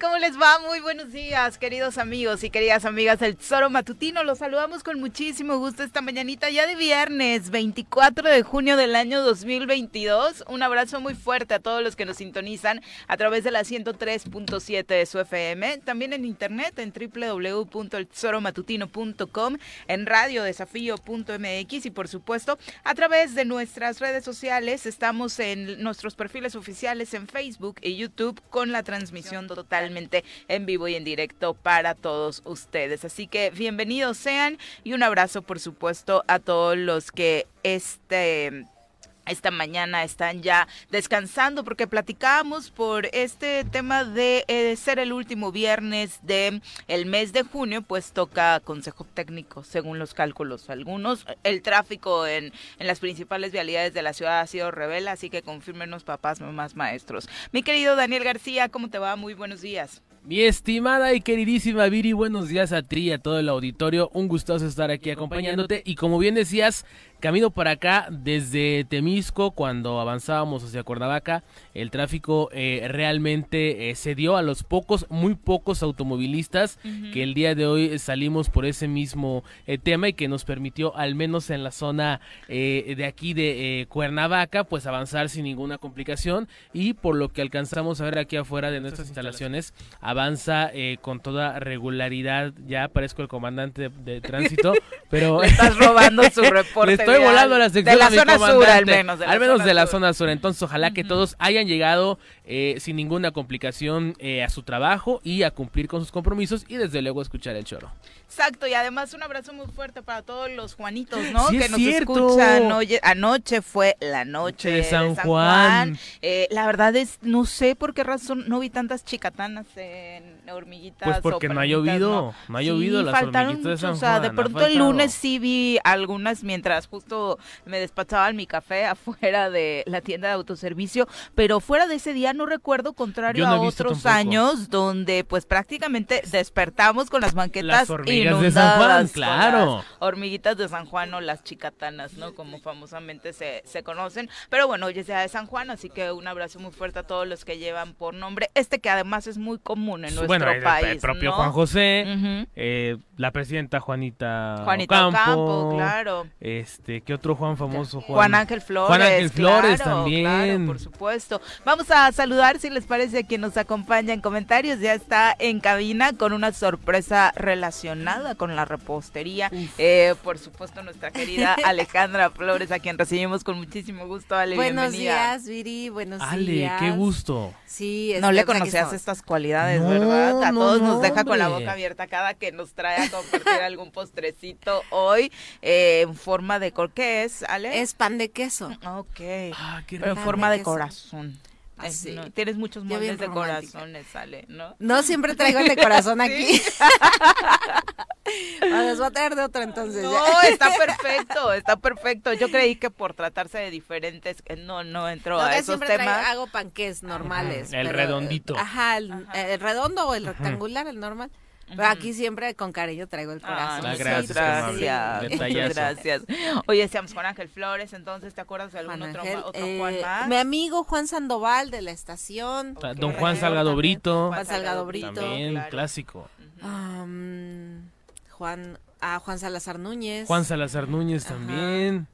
¿Cómo les va? Muy buenos días, queridos amigos y queridas amigas del Tesoro Matutino. Los saludamos con muchísimo gusto esta mañanita ya de viernes 24 de junio del año 2022. Un abrazo muy fuerte a todos los que nos sintonizan a través de la 103.7 de su FM, también en internet en www.eltesoromatutino.com, en radiodesafío.mx y por supuesto a través de nuestras redes sociales. Estamos en nuestros perfiles oficiales en Facebook y YouTube con la transmisión totalmente en vivo y en directo para todos ustedes. Así que bienvenidos sean y un abrazo por supuesto a todos los que este esta mañana están ya descansando porque platicábamos por este tema de eh, ser el último viernes de el mes de junio, pues toca consejo técnico según los cálculos algunos. El tráfico en, en las principales vialidades de la ciudad ha sido revela, así que confirmenos papás, mamás, maestros. Mi querido Daniel García, ¿cómo te va? Muy buenos días. Mi estimada y queridísima Viri, buenos días a ti y a todo el auditorio. Un gustoso estar aquí acompañándote. Y como bien decías, camino para acá desde Temisco, cuando avanzábamos hacia Cuernavaca, el tráfico eh, realmente eh, se dio a los pocos, muy pocos automovilistas que el día de hoy salimos por ese mismo eh, tema y que nos permitió, al menos en la zona de aquí de Cuernavaca, pues avanzar sin ninguna complicación. Y por lo que alcanzamos a ver aquí afuera de nuestras instalaciones, avanza eh, con toda regularidad. Ya parezco el comandante de, tránsito, pero... estás robando su reporte. Le estoy volando la sección de la zona sur, al menos. De la al menos de la zona sur. Entonces, ojalá que todos hayan llegado eh, sin ninguna complicación eh, a su trabajo y a cumplir con sus compromisos y desde luego escuchar el choro. Exacto, y además un abrazo muy fuerte para todos los Juanitos, ¿no? que nos escuchan. Oye, anoche fue la noche de San, Juan. la verdad es, no sé por qué razón no vi tantas chicatanas en hormiguitas. Pues porque no ha llovido, no, ha llovido las hormiguitas de San Juan. O sea, de pronto el lunes sí vi algunas mientras justo me despachaban mi café afuera de la tienda de autoservicio, pero fuera de ese día no recuerdo, contrario a otros años, donde pues prácticamente despertamos con las banquetas las hormigas de San Juan, claro. hormiguitas de San Juan o las chicatanas, ¿no? Como famosamente se, se conocen. Pero bueno, hoy es día de San Juan, así que un abrazo muy fuerte a todos los que llevan por nombre este que además es muy común en nuestro bueno, el, país. El propio Juan José, eh, la presidenta Juanita, Juanita Ocampo, claro. Este, ¿qué otro Juan famoso? Juan, Ángel Flores. Juan Ángel Flores también. Claro, por supuesto. Vamos a saludar, si les parece, a quien nos acompaña en comentarios. Ya está en cabina con una sorpresa relacionada con la repostería. Eh, por supuesto, nuestra querida Alejandra Flores, a quien recibimos con muchísimo gusto. Ale, Buenos días, Viri. Buenos días. Ale, qué gusto. Sí, no le conocías estas cualidades, ¿verdad? A todos nos deja con la boca abierta cada que nos trae a compartir algún postrecito hoy eh, en forma de ¿qué es, Ale? Es pan de queso. Ok. Ah, qué Pero en forma de, corazón. Así. tienes muchos moldes de corazones, Ale, ¿no? No siempre traigo el de corazón aquí. Bueno, voy a traer de otro entonces. No, está perfecto, está perfecto. Yo creí que por tratarse de diferentes, no, no entró a esos temas. hago panques normales. El redondito. Ajá el, redondo o el rectangular, el normal. Pero aquí siempre con cariño traigo el ah, corazón. gracias. Gracias. gracias. Oye, seamos Juan Ángel Flores, entonces, ¿te acuerdas de algún otro, otro Juan eh, más? Mi amigo Juan Sandoval de la estación. Don Juan Salgado Brito. Juan Salgado Brito. También, clásico. Juan, a Juan Salazar Núñez. Juan Salazar Núñez también.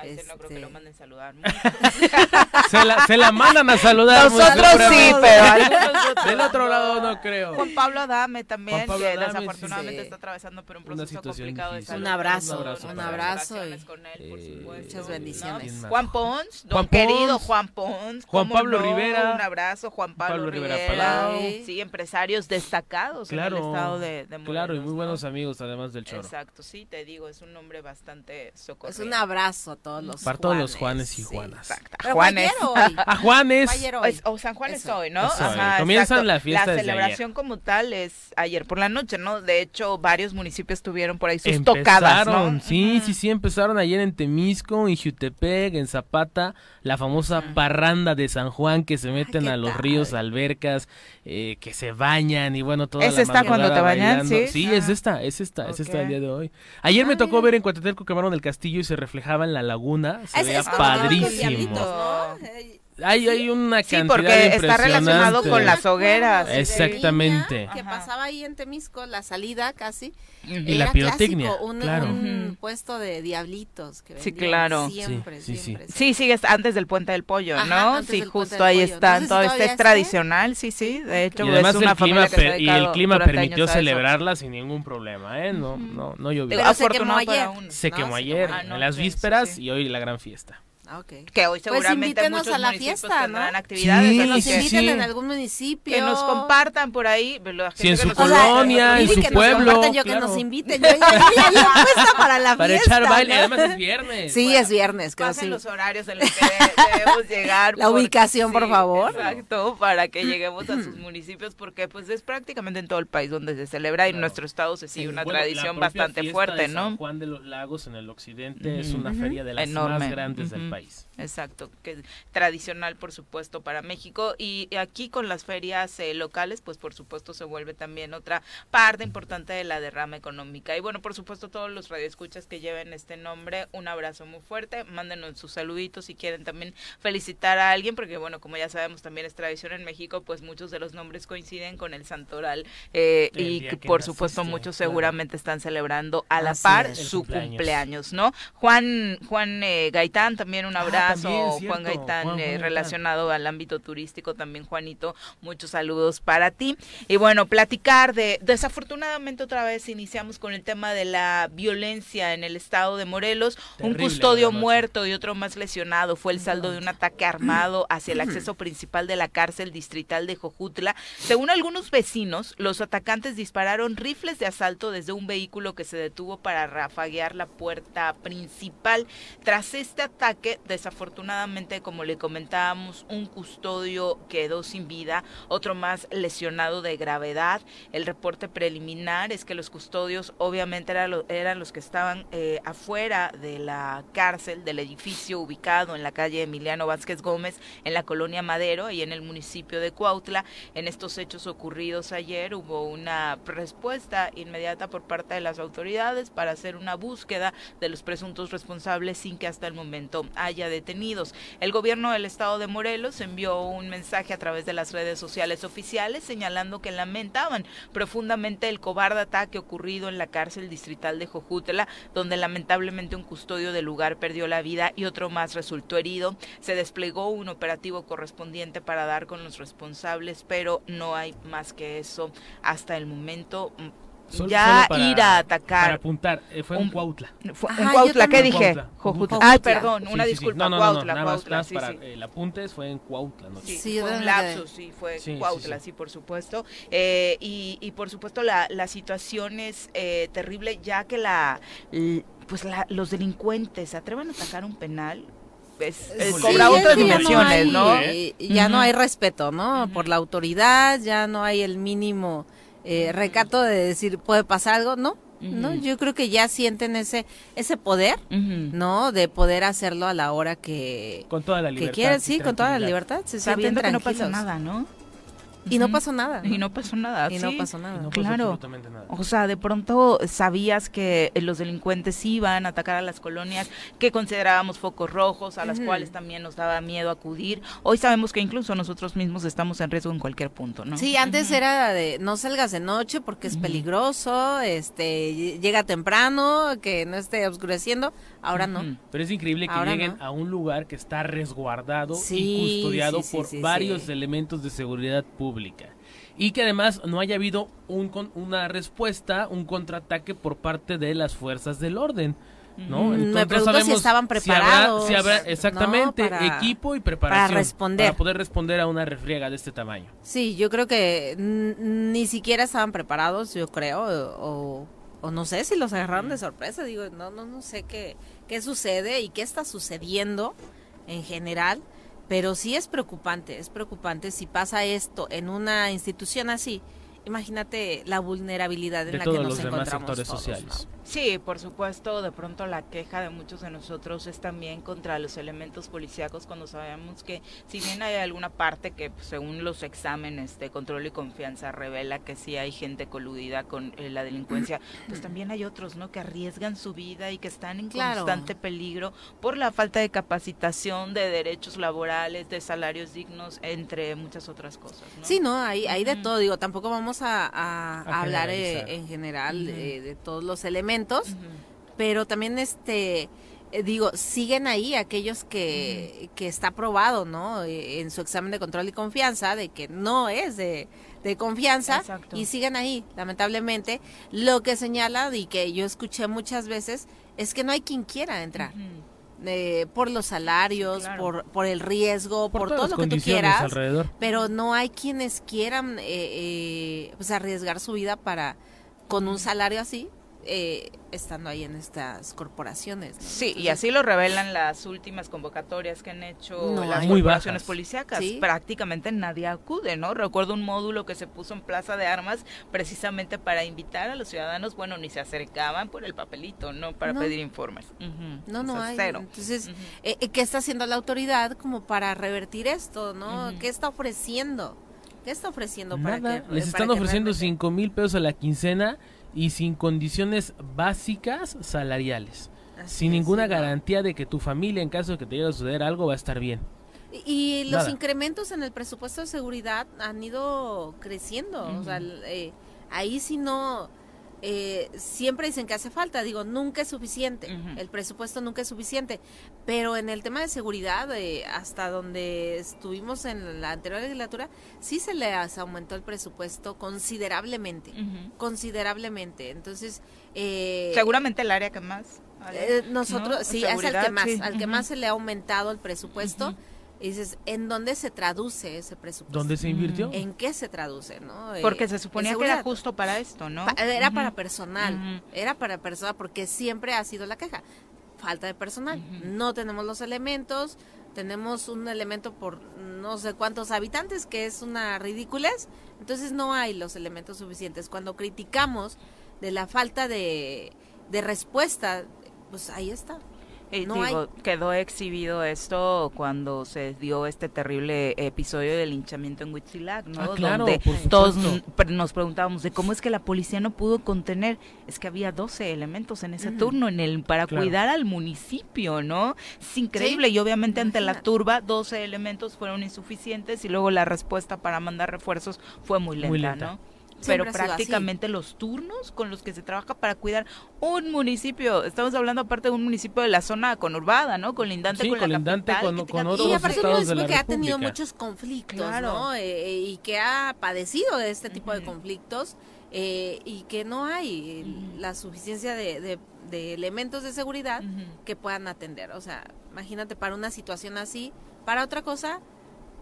A ese no creo que lo este. manden saludar. se, la, se la mandan a saludar. Nosotros sí, pero algunos Del otro lado no creo. Juan Pablo Adame también, que desafortunadamente está atravesando por un proceso complicado de salud. Un abrazo, un abrazo. con él, por supuesto. Muchas bendiciones. Juan Pons, don querido Juan Pons. Juan Pablo Rivera. Un abrazo, Juan Pablo, Rivera. Sí, empresarios destacados claro, en el estado de, de Claro, y muy buenos amigos además del choro. Exacto, sí, te digo, es un nombre bastante socorrido. Es un abrazo a todos todos los Para todos los Juanes y Juanas. A Juanes. A Juanes. o San Juan es hoy, ¿no? Comienzan la fiesta La celebración como tal es ayer por la noche, ¿no? De hecho, varios municipios tuvieron por ahí sus tocadas, ¿no? Sí, sí, sí, empezaron ayer en Temisco, en Jutepec, en Zapata, la famosa parranda de San Juan que se meten a los ríos, albercas, eh, que se bañan y bueno, toda ¿Es esta cuando te bañan? Sí, sí es esta, es esta, es esta el día de hoy. Ayer me tocó ver en Cuatetelco quemaron el castillo y se reflejaba en la laguna, se veía padrísimo. Hay, hay una Sí, cantidad porque está relacionado con las hogueras. Exactamente. Que pasaba ahí en Temisco, la salida casi. Y la pirotecnia, clásico, un, claro. un puesto de diablitos que Sí, claro. Siempre, Sí, sí, sí. siempre. Sí, sigue antes del puente del pollo, Ajá, ¿no? antes Sí, del puente justo del ahí pollo. están. No sé si todo este es tradicional, sí, sí. De hecho, Y además es una el clima, familia que se ha per- y el clima permitió celebrarla sin ningún problema, ¿eh? No, no, no llovió. Pero se quemó para ayer. Se quemó ayer. Ah, en las sí, vísperas sí. y hoy la gran fiesta. Ah, ok. Que hoy Pues seguramente invítenos muchos a la municipios fiesta, tendrán ¿no? actividades. Sí, Que nos que, inviten sí. en algún municipio. que nos compartan por ahí. la gente Sí, en que su nos colonia, en su que nos pueblo, compartan, yo que claro. nos inviten. Yo ya, ya, ya para la Para fiesta. echar baile, ¿no? además es viernes. Sí, Bueno, es viernes. Que nos Pasen los horarios en los que de- debemos llegar. La ubicación, por favor. Exacto, para que lleguemos a sus municipios, porque pues es prácticamente en todo el país donde se celebra y en nuestro estado se sigue una tradición bastante fuerte, ¿no? San Juan de los Lagos en el occidente es una feria de las más grandes del Ujú. País. Exacto, que es tradicional por supuesto para México y aquí con las ferias eh, locales pues por supuesto se vuelve también otra parte importante de la derrama económica y bueno por supuesto todos los radioescuchas que lleven este nombre un abrazo muy fuerte mándenos sus saluditos si quieren también felicitar a alguien porque bueno como ya sabemos también es tradición en México pues muchos de los nombres coinciden con el santoral eh, El y por supuesto muchos claro. seguramente están celebrando a la Así par es. Su cumpleaños. cumpleaños, ¿no? Juan Juan eh, Gaitán también un Ah, abrazo, también, Juan Gaitán Juan- Juan eh, Gaitán. relacionado al ámbito turístico también Juanito, muchos saludos para ti. Y bueno, platicar de desafortunadamente otra vez iniciamos con el tema de la violencia en el estado de Morelos, un custodio muerto y otro más lesionado fue el saldo de un ataque armado hacia el acceso principal de la cárcel distrital de Jojutla. Según algunos vecinos, los atacantes dispararon rifles de asalto desde un vehículo que se detuvo para rafaguear la puerta principal. Tras este ataque, desafortunadamente, como le comentábamos, un custodio quedó sin vida, otro más lesionado de gravedad. El reporte preliminar es que los custodios obviamente eran, lo- eran los que estaban eh, afuera de la cárcel, del edificio ubicado en la calle Emiliano Vázquez Gómez, en la colonia Madero y en el municipio de Cuautla. En estos hechos ocurridos ayer hubo una respuesta inmediata por parte de las autoridades para hacer una búsqueda de los presuntos responsables sin que hasta el momento haya detenidos. El gobierno del estado de Morelos envió un mensaje a través de las redes sociales oficiales señalando que lamentaban profundamente el cobarde ataque ocurrido en la cárcel distrital de Jojutla, donde lamentablemente un custodio del lugar perdió la vida y otro más resultó herido. Se desplegó un operativo correspondiente para dar con los responsables, pero no hay más que eso hasta el momento. Sol- ya solo para- ir a Para atacar apuntar, eh, fue en un- Cuautla. fue- en Cuautla, ¿qué dije? Cuautla. Jojutla. Cuautla. Ay, perdón, Sí, una sí, sí. disculpa, No, no, no, no, Cuautla, nada más, Cuautla, nada más sí, para sí. el apunte fue en Cuautla, ¿no? Sí, fue un lapsus, sí, fue Sí, sí, Cuautla, sí. sí, por supuesto. Eh, y, y por supuesto la, la situación es eh, terrible ya que la, pues la, los delincuentes se atreven a atacar un penal, es, es Sí, cobra es otras que ya no dimensiones, hay- ¿no? ¿Eh? Ya no hay respeto, ¿no? Por la autoridad, ya no hay el mínimo eh, recato de decir, ¿puede pasar algo? No, no, yo creo que ya sienten ese, ese poder. ¿no? De poder hacerlo a la hora que, Con toda la que libertad. quieren, y sí, con toda la libertad, se sienten Sabiendo que no pasa nada, ¿no? Y no pasó nada. Y no pasó nada, Y no pasó nada. no pasó Claro. absolutamente nada. O sea, de pronto sabías que los delincuentes iban a atacar a las colonias que considerábamos focos rojos, a las cuales también nos daba miedo acudir. Hoy sabemos que incluso nosotros mismos estamos en riesgo en cualquier punto, ¿no? Sí, antes era de no salgas de noche porque es peligroso, este, ll- llega temprano, que no esté oscureciendo. Ahora no. Pero es increíble que Ahora lleguen no. a un lugar que está resguardado Sí, y custodiado sí, sí, por varios elementos de seguridad pública. Y que además no haya habido un una respuesta, un contraataque por parte de las fuerzas del orden. ¿no? Me pregunto si estaban preparados, si habrá, exactamente para- equipo y preparación para responder. para poder responder a una refriega de este tamaño. Sí, yo creo que ni siquiera estaban preparados, yo creo, o, o no sé si los agarraron de sorpresa, digo, no, no, no sé qué, qué sucede y qué está sucediendo en general, pero sí es preocupante, es preocupante si pasa esto en una institución así imagínate la vulnerabilidad en de la todos que nos los demás encontramos sectores todos, sociales. ¿no? Sí, por supuesto, de pronto la queja de muchos de nosotros es también contra los elementos policíacos cuando sabemos que si bien hay alguna parte que pues, según los exámenes de control y confianza revela que sí hay gente coludida con eh, la delincuencia, pues también hay otros, ¿no? Que arriesgan su vida y que están en Claro. constante peligro por la falta de capacitación, de derechos laborales, de salarios dignos, entre muchas otras cosas, ¿no? Sí, no, hay, hay de todo, digo, tampoco vamos a, a- A a hablar eh, en general eh, de todos los elementos, pero también este eh, digo siguen ahí aquellos que, que está probado no Eh, en su examen de control y confianza de que no es de, de confianza Exacto. y siguen ahí lamentablemente. Lo que señala y que yo escuché muchas veces es que no hay quien quiera entrar. Eh, por los salarios claro. por por el riesgo por, todo lo que tú quieras alrededor. pero no hay quienes quieran eh, eh, pues arriesgar su vida para con un salario así eh, estando ahí en estas corporaciones ¿no? Sí, y así lo revelan las últimas convocatorias que han hecho No las corporaciones bajas. policíacas. Sí. Prácticamente nadie acude, ¿no? Recuerdo un módulo que se puso en Plaza de Armas precisamente para invitar a los ciudadanos, bueno, ni se acercaban por el papelito, ¿no? Para No. pedir informes. No O no sea, hay cero. entonces eh, eh, qué está haciendo la autoridad como para revertir esto no qué está ofreciendo qué está ofreciendo Nada, para que les para están que ofreciendo realmente- cinco mil pesos a la quincena y sin condiciones básicas salariales. Así sin es, ninguna sí, ¿no? garantía de que tu familia, en caso de que te llegue a suceder algo, va a estar bien. Y los Nada. incrementos en el presupuesto de seguridad han ido creciendo. O sea, eh, ahí si no, eh, siempre dicen que hace falta. Digo, nunca es suficiente. El presupuesto nunca es suficiente. Pero en el tema de seguridad, eh, hasta donde estuvimos en la anterior legislatura, sí se les aumentó el presupuesto considerablemente. Considerablemente. Entonces, eh, Seguramente el área que más. Eh, nosotros, ¿no? sí, es al que más, sí. al que más se le ha aumentado el presupuesto. Y dices, ¿en dónde se traduce ese presupuesto? ¿Dónde se invirtió? ¿En qué se traduce, no? Eh, Porque se suponía que era justo para esto, ¿no? Pa- era para personal, era para personal, porque siempre ha sido la queja. Falta de personal. No tenemos los elementos, tenemos un elemento por no sé cuántos habitantes, que es una ridiculez. Entonces no hay los elementos suficientes. Cuando criticamos de la falta de, de respuesta, pues ahí está. No digo, quedó exhibido esto cuando se dio este terrible episodio del linchamiento en Huitzilac, ¿no? Ah, claro, Donde todos nos preguntábamos de cómo es que la policía no pudo contener. Es que había 12 elementos en ese turno en el para Claro. cuidar al municipio, ¿no? Es increíble y obviamente ante la turba 12 elementos fueron insuficientes y luego la respuesta para mandar refuerzos fue muy lenta, Muy lenta. ¿no? Siempre Pero sido así. prácticamente los turnos con los que se trabaja para cuidar un municipio, estamos hablando aparte de un municipio de la zona conurbada, ¿no? Colindante Sí, con la colindante capital. con- con otros y "Todos aparte un de municipio la que ha tenido muchos conflictos, Claro. ¿no? Eh, y que ha padecido de este tipo de Ujú. conflictos eh, y que no hay Ujú. la suficiencia de, de- de elementos de seguridad Ujú. que puedan atender. O sea, imagínate para una situación así, para otra cosa,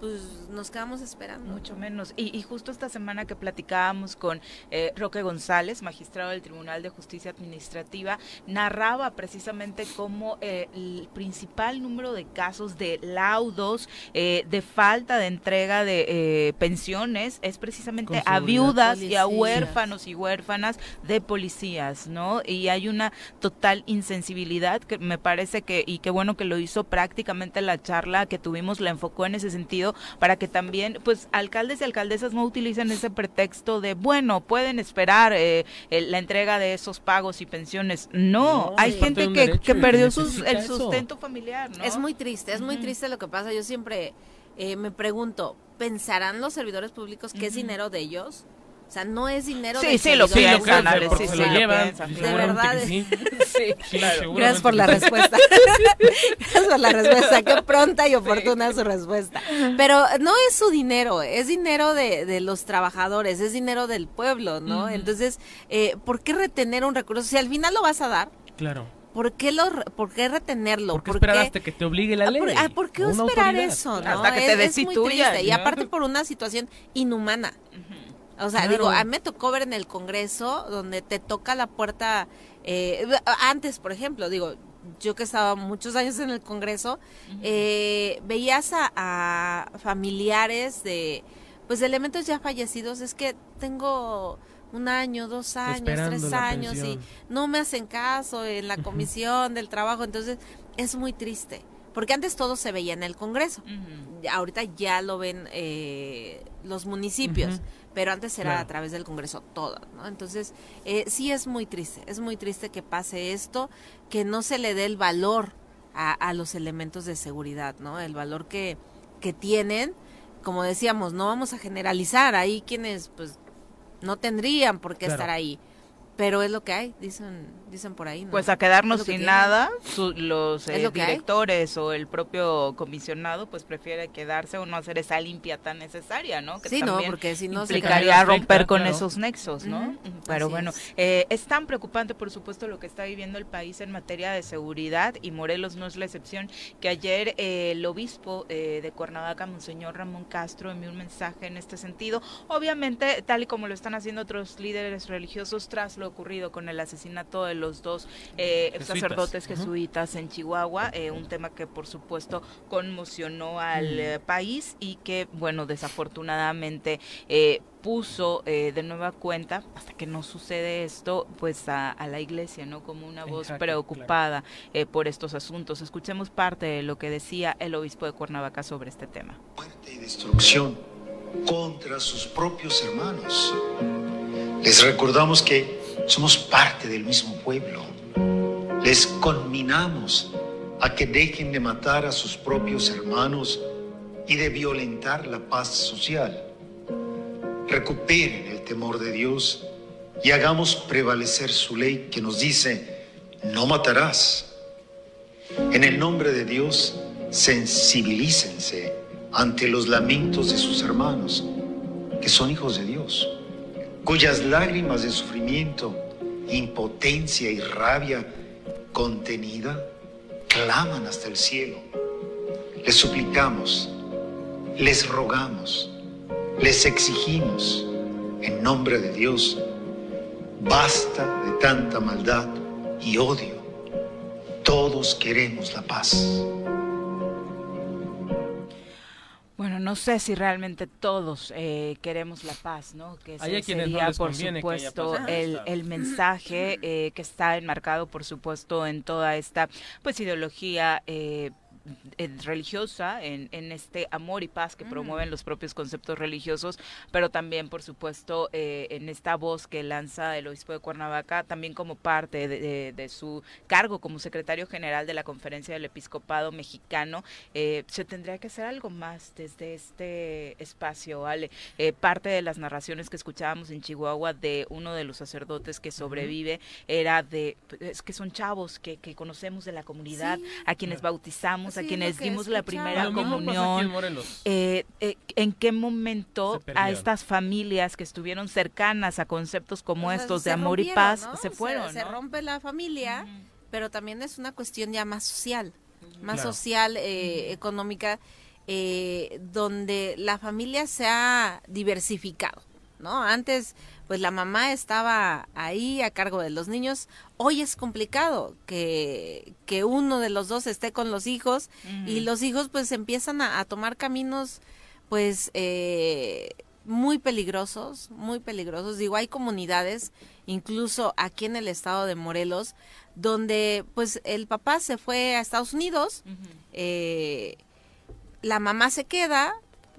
pues nos quedamos esperando. Mucho menos. Y, y justo esta semana que platicábamos con eh, Roque González, magistrado del Tribunal de Justicia Administrativa, narraba precisamente cómo eh, el principal número de casos de laudos, eh, de falta de entrega de eh, pensiones, es precisamente a viudas y a huérfanos y huérfanas de policías, ¿no? Y hay una total insensibilidad que me parece que, y qué bueno que lo hizo prácticamente la charla que tuvimos, la enfocó en ese sentido para que también, pues, alcaldes y alcaldesas no utilicen ese pretexto de, bueno, pueden esperar eh, el- la entrega de esos pagos y pensiones. No, No, hay gente que, que perdió sus, el eso. sustento familiar, ¿no? Es muy triste, es muy triste lo que pasa. Yo siempre eh, me pregunto, ¿pensarán los servidores públicos que es dinero de ellos? O sea, no es dinero Sí, del sí, lo porque sí, se sí, lo llevan. seguramente verdad. que sí. Sí, Sí, claro. Gracias por la respuesta. Gracias por la respuesta. Qué pronta y oportuna su respuesta. Pero no es su dinero, es dinero de, de los trabajadores, es dinero del pueblo, ¿no? Entonces, eh, ¿por qué retener un recurso? Si al final lo vas a dar, sí. Claro. ¿por qué, lo, por qué retenerlo? ¿Por qué ¿Por esperar qué- hasta que te obligue la Ah, ley? ¿Por, ah, ¿por qué esperar autoridad? eso? ¿no? Hasta que te es, es muy destituyan, triste. Y aparte por una situación inhumana. O sea, Claro. digo, a mí me tocó ver en el Congreso donde te toca la puerta, eh, antes, por ejemplo, digo, yo que estaba muchos años en el Congreso, eh, veías a, a familiares de pues de elementos ya fallecidos es que tengo un año, dos años, tres años y no me hacen caso en la comisión del trabajo, entonces es muy triste. Porque antes todo se veía en el Congreso. Ahorita ya lo ven eh, los municipios, pero antes era a través del Congreso todo, ¿no? Entonces, eh, sí es muy triste, es muy triste que pase esto, que no se le dé el valor a, a los elementos de seguridad, ¿no? El valor que, que tienen, como decíamos, no vamos a generalizar, ahí quienes pues no tendrían por qué estar ahí. Pero es lo que hay, dicen, dicen por ahí. Pues a quedarnos sin nada, los eh, directores o el propio comisionado, pues prefiere quedarse o no hacer esa limpia tan necesaria, ¿no? Que sí, no, porque si no implicaría romper con esos nexos, ¿no? Pero bueno, es. Eh, es tan preocupante, por supuesto, lo que está viviendo el país en materia de seguridad y Morelos no es la excepción. Que ayer eh, el obispo de Cuernavaca, Monseñor Ramón Castro, envió un mensaje en este sentido. Obviamente, tal y como lo están haciendo otros líderes religiosos tras lo ocurrido con el asesinato de los dos eh, sacerdotes jesuitas en Chihuahua, eh, un tema que por supuesto conmocionó al mm. eh, país y que, bueno, desafortunadamente eh, puso de nueva cuenta, hasta que no sucede esto, pues a, la iglesia, ¿no? Como una voz preocupada por estos asuntos. Escuchemos parte de lo que decía el obispo de Cuernavaca sobre este tema. Muerte y destrucción contra sus propios hermanos. Les recordamos que somos parte del mismo pueblo. Les conminamos a que dejen de matar a sus propios hermanos y de violentar la paz social. Recuperen el temor de Dios y hagamos prevalecer su ley que nos dice, no matarás. En el nombre de Dios, sensibilícense ante los lamentos de sus hermanos, que son hijos de Dios cuyas lágrimas de sufrimiento, impotencia y rabia contenida claman hasta el cielo. Les suplicamos, les rogamos, les exigimos, en nombre de Dios, basta de tanta maldad y odio. Todos queremos la paz. Bueno, no sé si realmente todos eh, queremos la paz, ¿no? Que sería, por supuesto, el, el, mensaje eh, que está enmarcado, por supuesto, en toda esta pues ideología eh, religiosa, en, en, este amor y paz que mm. promueven los propios conceptos religiosos, pero también, por supuesto, eh, en esta voz que lanza el obispo de Cuernavaca, también como parte de, su cargo como secretario general de la Conferencia del Episcopado Mexicano, eh, se tendría que hacer algo más desde este espacio, ¿vale? Eh, parte de las narraciones que escuchábamos en Chihuahua de uno de los sacerdotes que sobrevive era de, es que son chavos que, que conocemos de la comunidad, a quienes bautizamos, a quienes dimos la primera comunión, eh, eh, en qué momento a estas familias que estuvieron cercanas a conceptos como estos de amor y paz se fueron. Se, rompe la familia, pero también es una cuestión ya más social, más social, eh, económica, donde la familia se ha diversificado, ¿no? Antes pues la mamá estaba ahí a cargo de los niños. Hoy es complicado que, que uno de los dos esté con los hijos y los hijos pues empiezan a, tomar caminos pues eh, muy peligrosos, muy peligrosos. Digo, hay comunidades, incluso aquí en el estado de Morelos, donde pues el papá se fue a Estados Unidos, eh, la mamá se queda,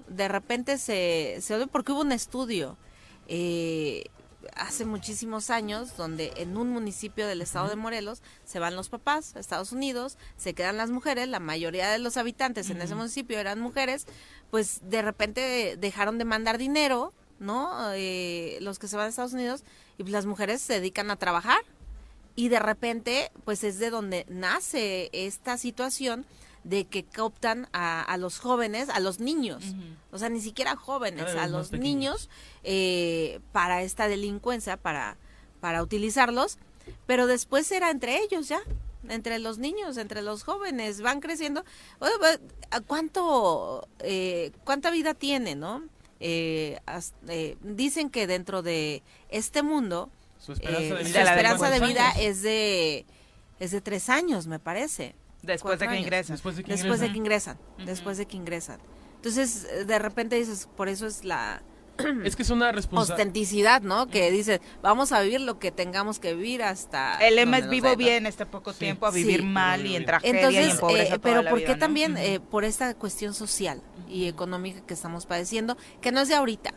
de repente se, se porque hubo un estudio eh, hace muchísimos años, donde en un municipio del estado de Morelos se van los papás a Estados Unidos, se quedan las mujeres, la mayoría de los habitantes en ese municipio eran mujeres, pues de repente dejaron de mandar dinero, ¿no? Eh, los que se van a Estados Unidos y las mujeres se dedican a trabajar. Y de repente pues es de donde nace esta situación de que cooptan a, a los jóvenes, a los niños, o sea, ni siquiera jóvenes, a los niños eh, para esta delincuencia, para, para utilizarlos, pero después era entre ellos ya, entre los niños, entre los jóvenes, van creciendo. ¿Cuánto, eh, cuánta vida tiene, no? Eh, eh, dicen que dentro de este mundo, su esperanza de vida, la esperanza de vida es de es de tres años, me parece. Después de que ingresan. Después de que ingresan. Después de que ingresan. Entonces, eh, de repente dices, por eso es la es que es una responsabilidad. Ostenticidad, ¿no? Que dice, vamos a vivir lo que tengamos que vivir hasta... El lema es vivo bien este poco tiempo, a vivir mal y en tragedia Entonces, y en pobreza eh, Pero toda ¿por la qué vida, ¿no? también? Eh, por esta cuestión social y económica que estamos padeciendo, que no es de ahorita.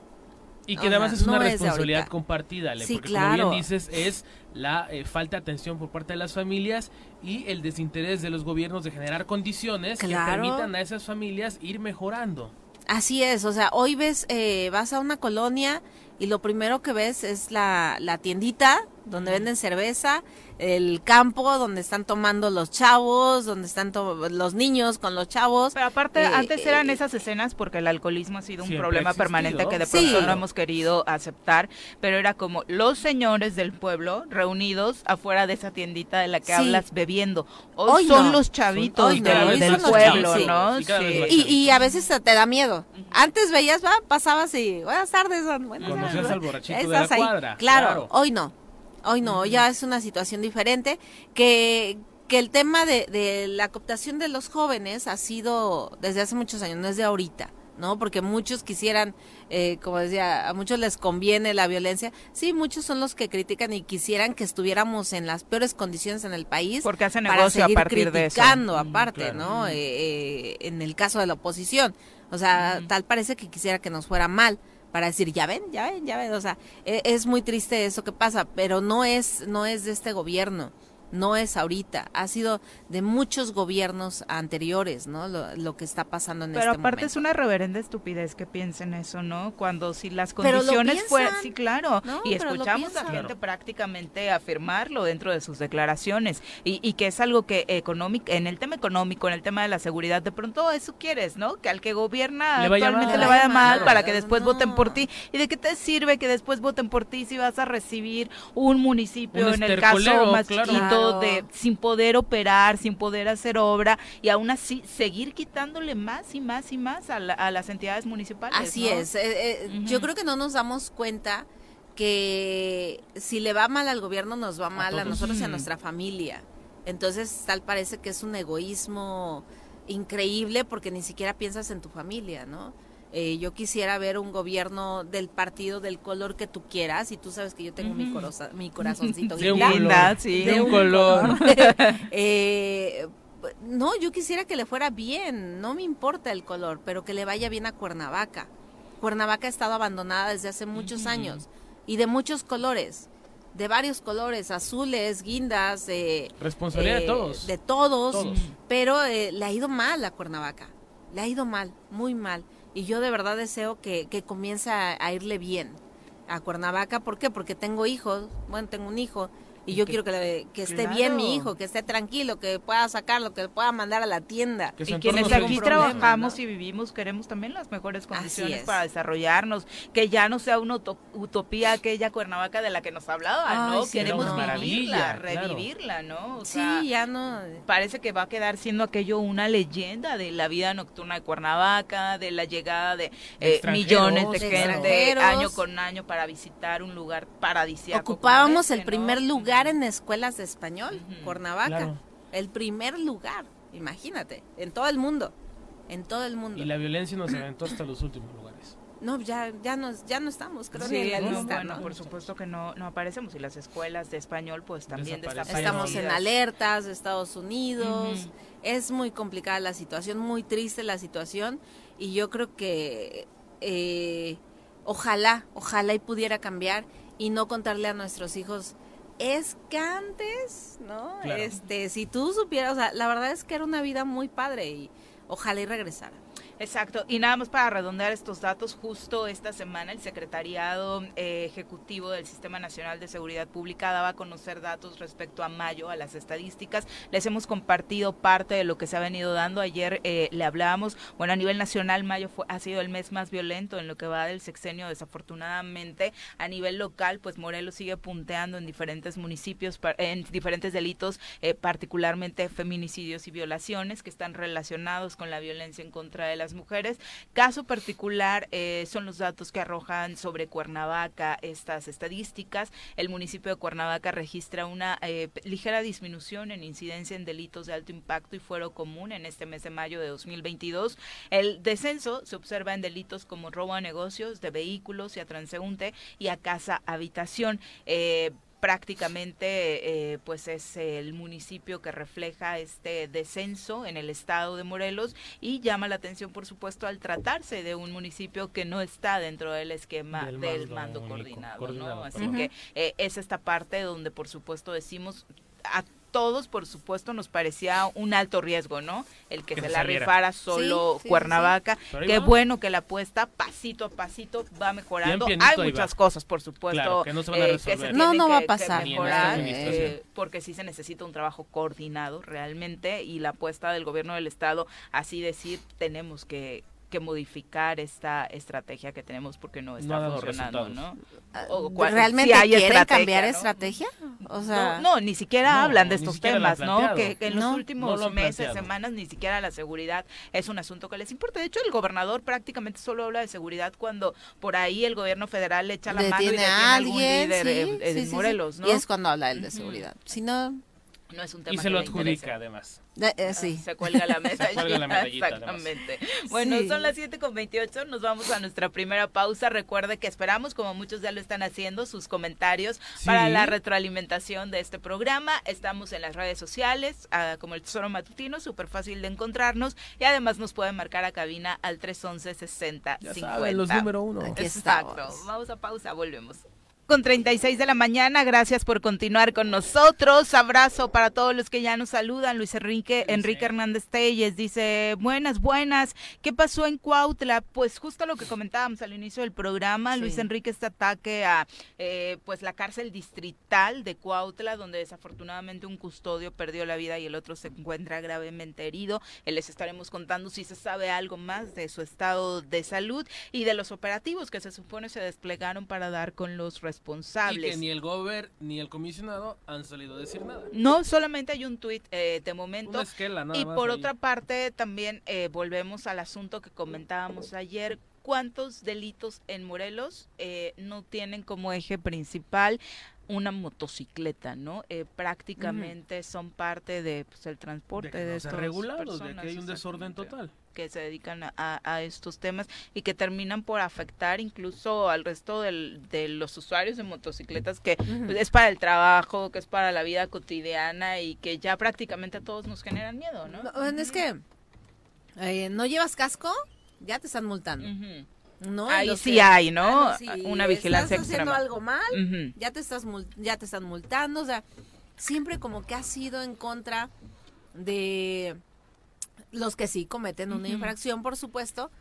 Y que O además sea, es una no es de responsabilidad compartida, Ale, Sí, porque claro. como bien dices, es la eh, falta de atención por parte de las familias y el desinterés de los gobiernos de generar condiciones que permitan a esas familias ir mejorando. Así es, o sea, hoy ves, eh, vas a una colonia y lo primero que ves es la, la tiendita donde venden cerveza, el campo donde están tomando los chavos, donde están los niños con los chavos. Pero aparte, Eh, antes eran eh, esas escenas porque el alcoholismo ha sido un problema existido. permanente que de Sí. pronto no hemos querido aceptar, pero era como los señores del pueblo reunidos afuera de esa tiendita de la que Sí. hablas bebiendo. Hoy, Hoy son no. los chavitos Hoy no, del, hoy del son los pueblo, ¿no? sí. Y a veces te da miedo. Antes veías, va, pasabas y buenas tardes, buenas Conocías tardes". al borrachito de la cuadra, Claro, claro. hoy no. Hoy no, ya es una situación diferente que que el tema de, de la cooptación de los jóvenes ha sido desde hace muchos años, no es de ahorita, ¿no? Porque muchos quisieran, eh, como decía, a muchos les conviene la violencia. Sí, muchos son los que critican y quisieran que estuviéramos en las peores condiciones en el país Porque hacen para negocio a seguir partir de eso. criticando, Mm, aparte, claro. ¿no? Eh, eh, en el caso de la oposición. O sea, tal parece que quisiera que nos fuera mal para decir, ya ven, ya ven, ya ven. O sea, e- es muy triste eso que pasa, pero no es, no es de este gobierno. No es ahorita, ha sido de muchos gobiernos anteriores, ¿no? Lo, lo que está pasando en Pero este aparte momento. es una reverenda estupidez que piensen eso, ¿no? Cuando si las Pero condiciones fueran, sí, claro, No, y pero escuchamos a gente Claro. prácticamente afirmarlo dentro de sus declaraciones y, y que es algo que económico, en el tema económico, en el tema de la seguridad, de pronto eso quieres, ¿no? Que al que gobierna Le vaya actualmente mal. le vaya mal para que después No. voten por ti. ¿Y de qué te sirve que después voten por ti si vas a recibir un municipio, Un en el caso más claro. chiquito, Claro. de sin poder operar, sin poder hacer obra y aún así seguir quitándole más y más y más a, la- a las entidades municipales. Así ¿no? es. eh, eh, Yo creo que no nos damos cuenta que si le va mal al gobierno, nos va mal a, todos. nosotros y a nuestra familia. Entonces, tal parece que es un egoísmo increíble porque ni siquiera piensas en tu familia, ¿no? Eh, yo quisiera ver un gobierno del partido del color que tú quieras y tú sabes que yo tengo mi, coroza- mi corazoncito De un color. Sí. De un color. Eh, no, yo quisiera que le fuera bien, no me importa el color, pero que le vaya bien a Cuernavaca. Cuernavaca ha estado abandonada desde hace muchos años y de muchos colores, de varios colores, azules, guindas, eh, Responsabilidad de eh, todos. de todos, Todos. pero eh, le ha ido mal a Cuernavaca, le ha ido mal, muy mal. Y yo de verdad deseo que, que comience a, a irle bien a Cuernavaca. ¿Por qué? Porque tengo hijos, bueno, tengo un hijo. Y yo que- quiero que, le- que esté bien mi hijo, que esté tranquilo, que pueda sacarlo, que pueda mandar a la tienda. Que Y quienes aquí trabajamos ¿no? y vivimos queremos también las mejores condiciones es. para desarrollarnos, que ya no sea una uto- utopía aquella Cuernavaca de la que nos hablaba, ¿no? Sí, queremos vivirla, claro. revivirla, ¿no? O Sí, ya no. parece que va a quedar siendo aquello una leyenda de la vida nocturna de Cuernavaca, de la llegada de eh, millones de De gente año con año para visitar un lugar paradisíaco. Ocupábamos este, el ¿no? primer lugar en escuelas de español. Cuernavaca. Claro. El primer lugar, imagínate, en todo el mundo. En todo el mundo. Y la violencia nos aventó hasta los últimos lugares. No, ya, ya, no, ya no estamos, creo, Sí, ni en la no, lista, bueno, ¿no? por supuesto que no, no aparecemos y las escuelas de español pues también. Estamos en alertas de Estados Unidos. Es muy complicada la situación, muy triste la situación. Y yo creo que eh, ojalá, ojalá y pudiera cambiar y no contarle a nuestros hijos. Es que antes, ¿no? Claro. Este, si tú supieras, o sea, la verdad es que era una vida muy padre y ojalá y regresara. Exacto, y nada más para redondear estos datos, justo esta semana el Secretariado eh, Ejecutivo del Sistema Nacional de Seguridad Pública daba a conocer datos respecto a mayo, a las estadísticas. Les hemos compartido parte de lo que se ha venido dando. Ayer eh, le hablábamos, bueno, a nivel nacional mayo fue, ha sido el mes más violento en lo que va del sexenio, desafortunadamente. A nivel local, pues Morelos sigue punteando en diferentes municipios, en diferentes delitos, eh, particularmente feminicidios y violaciones que están relacionados con la violencia en contra de las mujeres. Caso particular eh, son los datos que arrojan sobre Cuernavaca estas estadísticas. El municipio de Cuernavaca registra una eh, ligera disminución en incidencia en delitos de alto impacto y fuero común en este mes de mayo de 2022. El descenso se observa en delitos como robo a negocios de vehículos y a transeúnte y a casa habitación. Eh, prácticamente eh, pues es el municipio que refleja este descenso en el estado de Morelos y llama la atención por supuesto al tratarse de un municipio que no está dentro del esquema del, mando, coordinado, ¿no? así que eh, es esta parte donde por supuesto decimos a todos, por supuesto, nos parecía un alto riesgo, ¿no? El que, se la rifara solo Cuernavaca. Qué bueno que la apuesta pasito a pasito va mejorando. Hay muchas cosas, por supuesto, que no, se van a eh, no, no va a pasar. Eh, porque sí se necesita un trabajo coordinado realmente y la apuesta del gobierno del estado, así decir, tenemos que que modificar esta estrategia que tenemos porque no está funcionando, ¿no? Ah, ¿Realmente quieren cambiar estrategia? O sea, no, ni siquiera hablan de estos temas, ¿no? Que, en los últimos meses, semanas, ni siquiera la seguridad es un asunto que les importa. De hecho, el gobernador prácticamente solo habla de seguridad cuando por ahí el gobierno federal le echa la mano y detiene a alguien, líder en, Morelos, ¿no? Y es cuando habla él de seguridad. Si no no es un tema y se lo adjudica además. Eh, sí. se cuelga la mesa. Exactamente. Bueno, son las 7 con 28. Nos vamos a nuestra primera pausa. Recuerde que esperamos, como muchos ya lo están haciendo, sus comentarios para la retroalimentación de este programa. Estamos en las redes sociales, ah, como el Tesoro Matutino, súper fácil de encontrarnos. Y además nos pueden marcar a cabina al 311 60 50. los número uno. Exacto. Vamos a pausa, volvemos con 36 de la mañana. Gracias por continuar con nosotros. Abrazo para todos los que ya nos saludan. Luis Enrique, Enrique Hernández Telles dice, buenas, buenas. ¿Qué pasó en Cuautla? Pues justo lo que comentábamos al inicio del programa, Luis Enrique, este ataque a eh, pues la cárcel distrital de Cuautla, donde desafortunadamente un custodio perdió la vida y el otro se encuentra gravemente herido. Les estaremos contando si se sabe algo más de su estado de salud y de los operativos que se supone se desplegaron para dar con los responsables. Y que ni el gober ni el comisionado han salido a decir nada. No, solamente hay un tuit eh, de momento. y por otra parte, también eh, volvemos al asunto que comentábamos ayer. ¿Cuántos delitos en Morelos eh, no tienen como eje principal una motocicleta, ¿no? Eh, prácticamente son parte de pues, el transporte de, estos regulados, de que hay un desorden total que se dedican a, estos temas y que terminan por afectar incluso al resto de los usuarios de motocicletas que pues, es para el trabajo, que es para la vida cotidiana y que ya prácticamente a todos nos generan miedo, ¿no? es que eh, no llevas casco, ya te están multando. ¿no? Ahí sí hay, ¿no? Una vigilancia estás haciendo algo mal, ya te estás ya te están multando, o sea, siempre como que has sido en contra de los que sí cometen una infracción, por supuesto,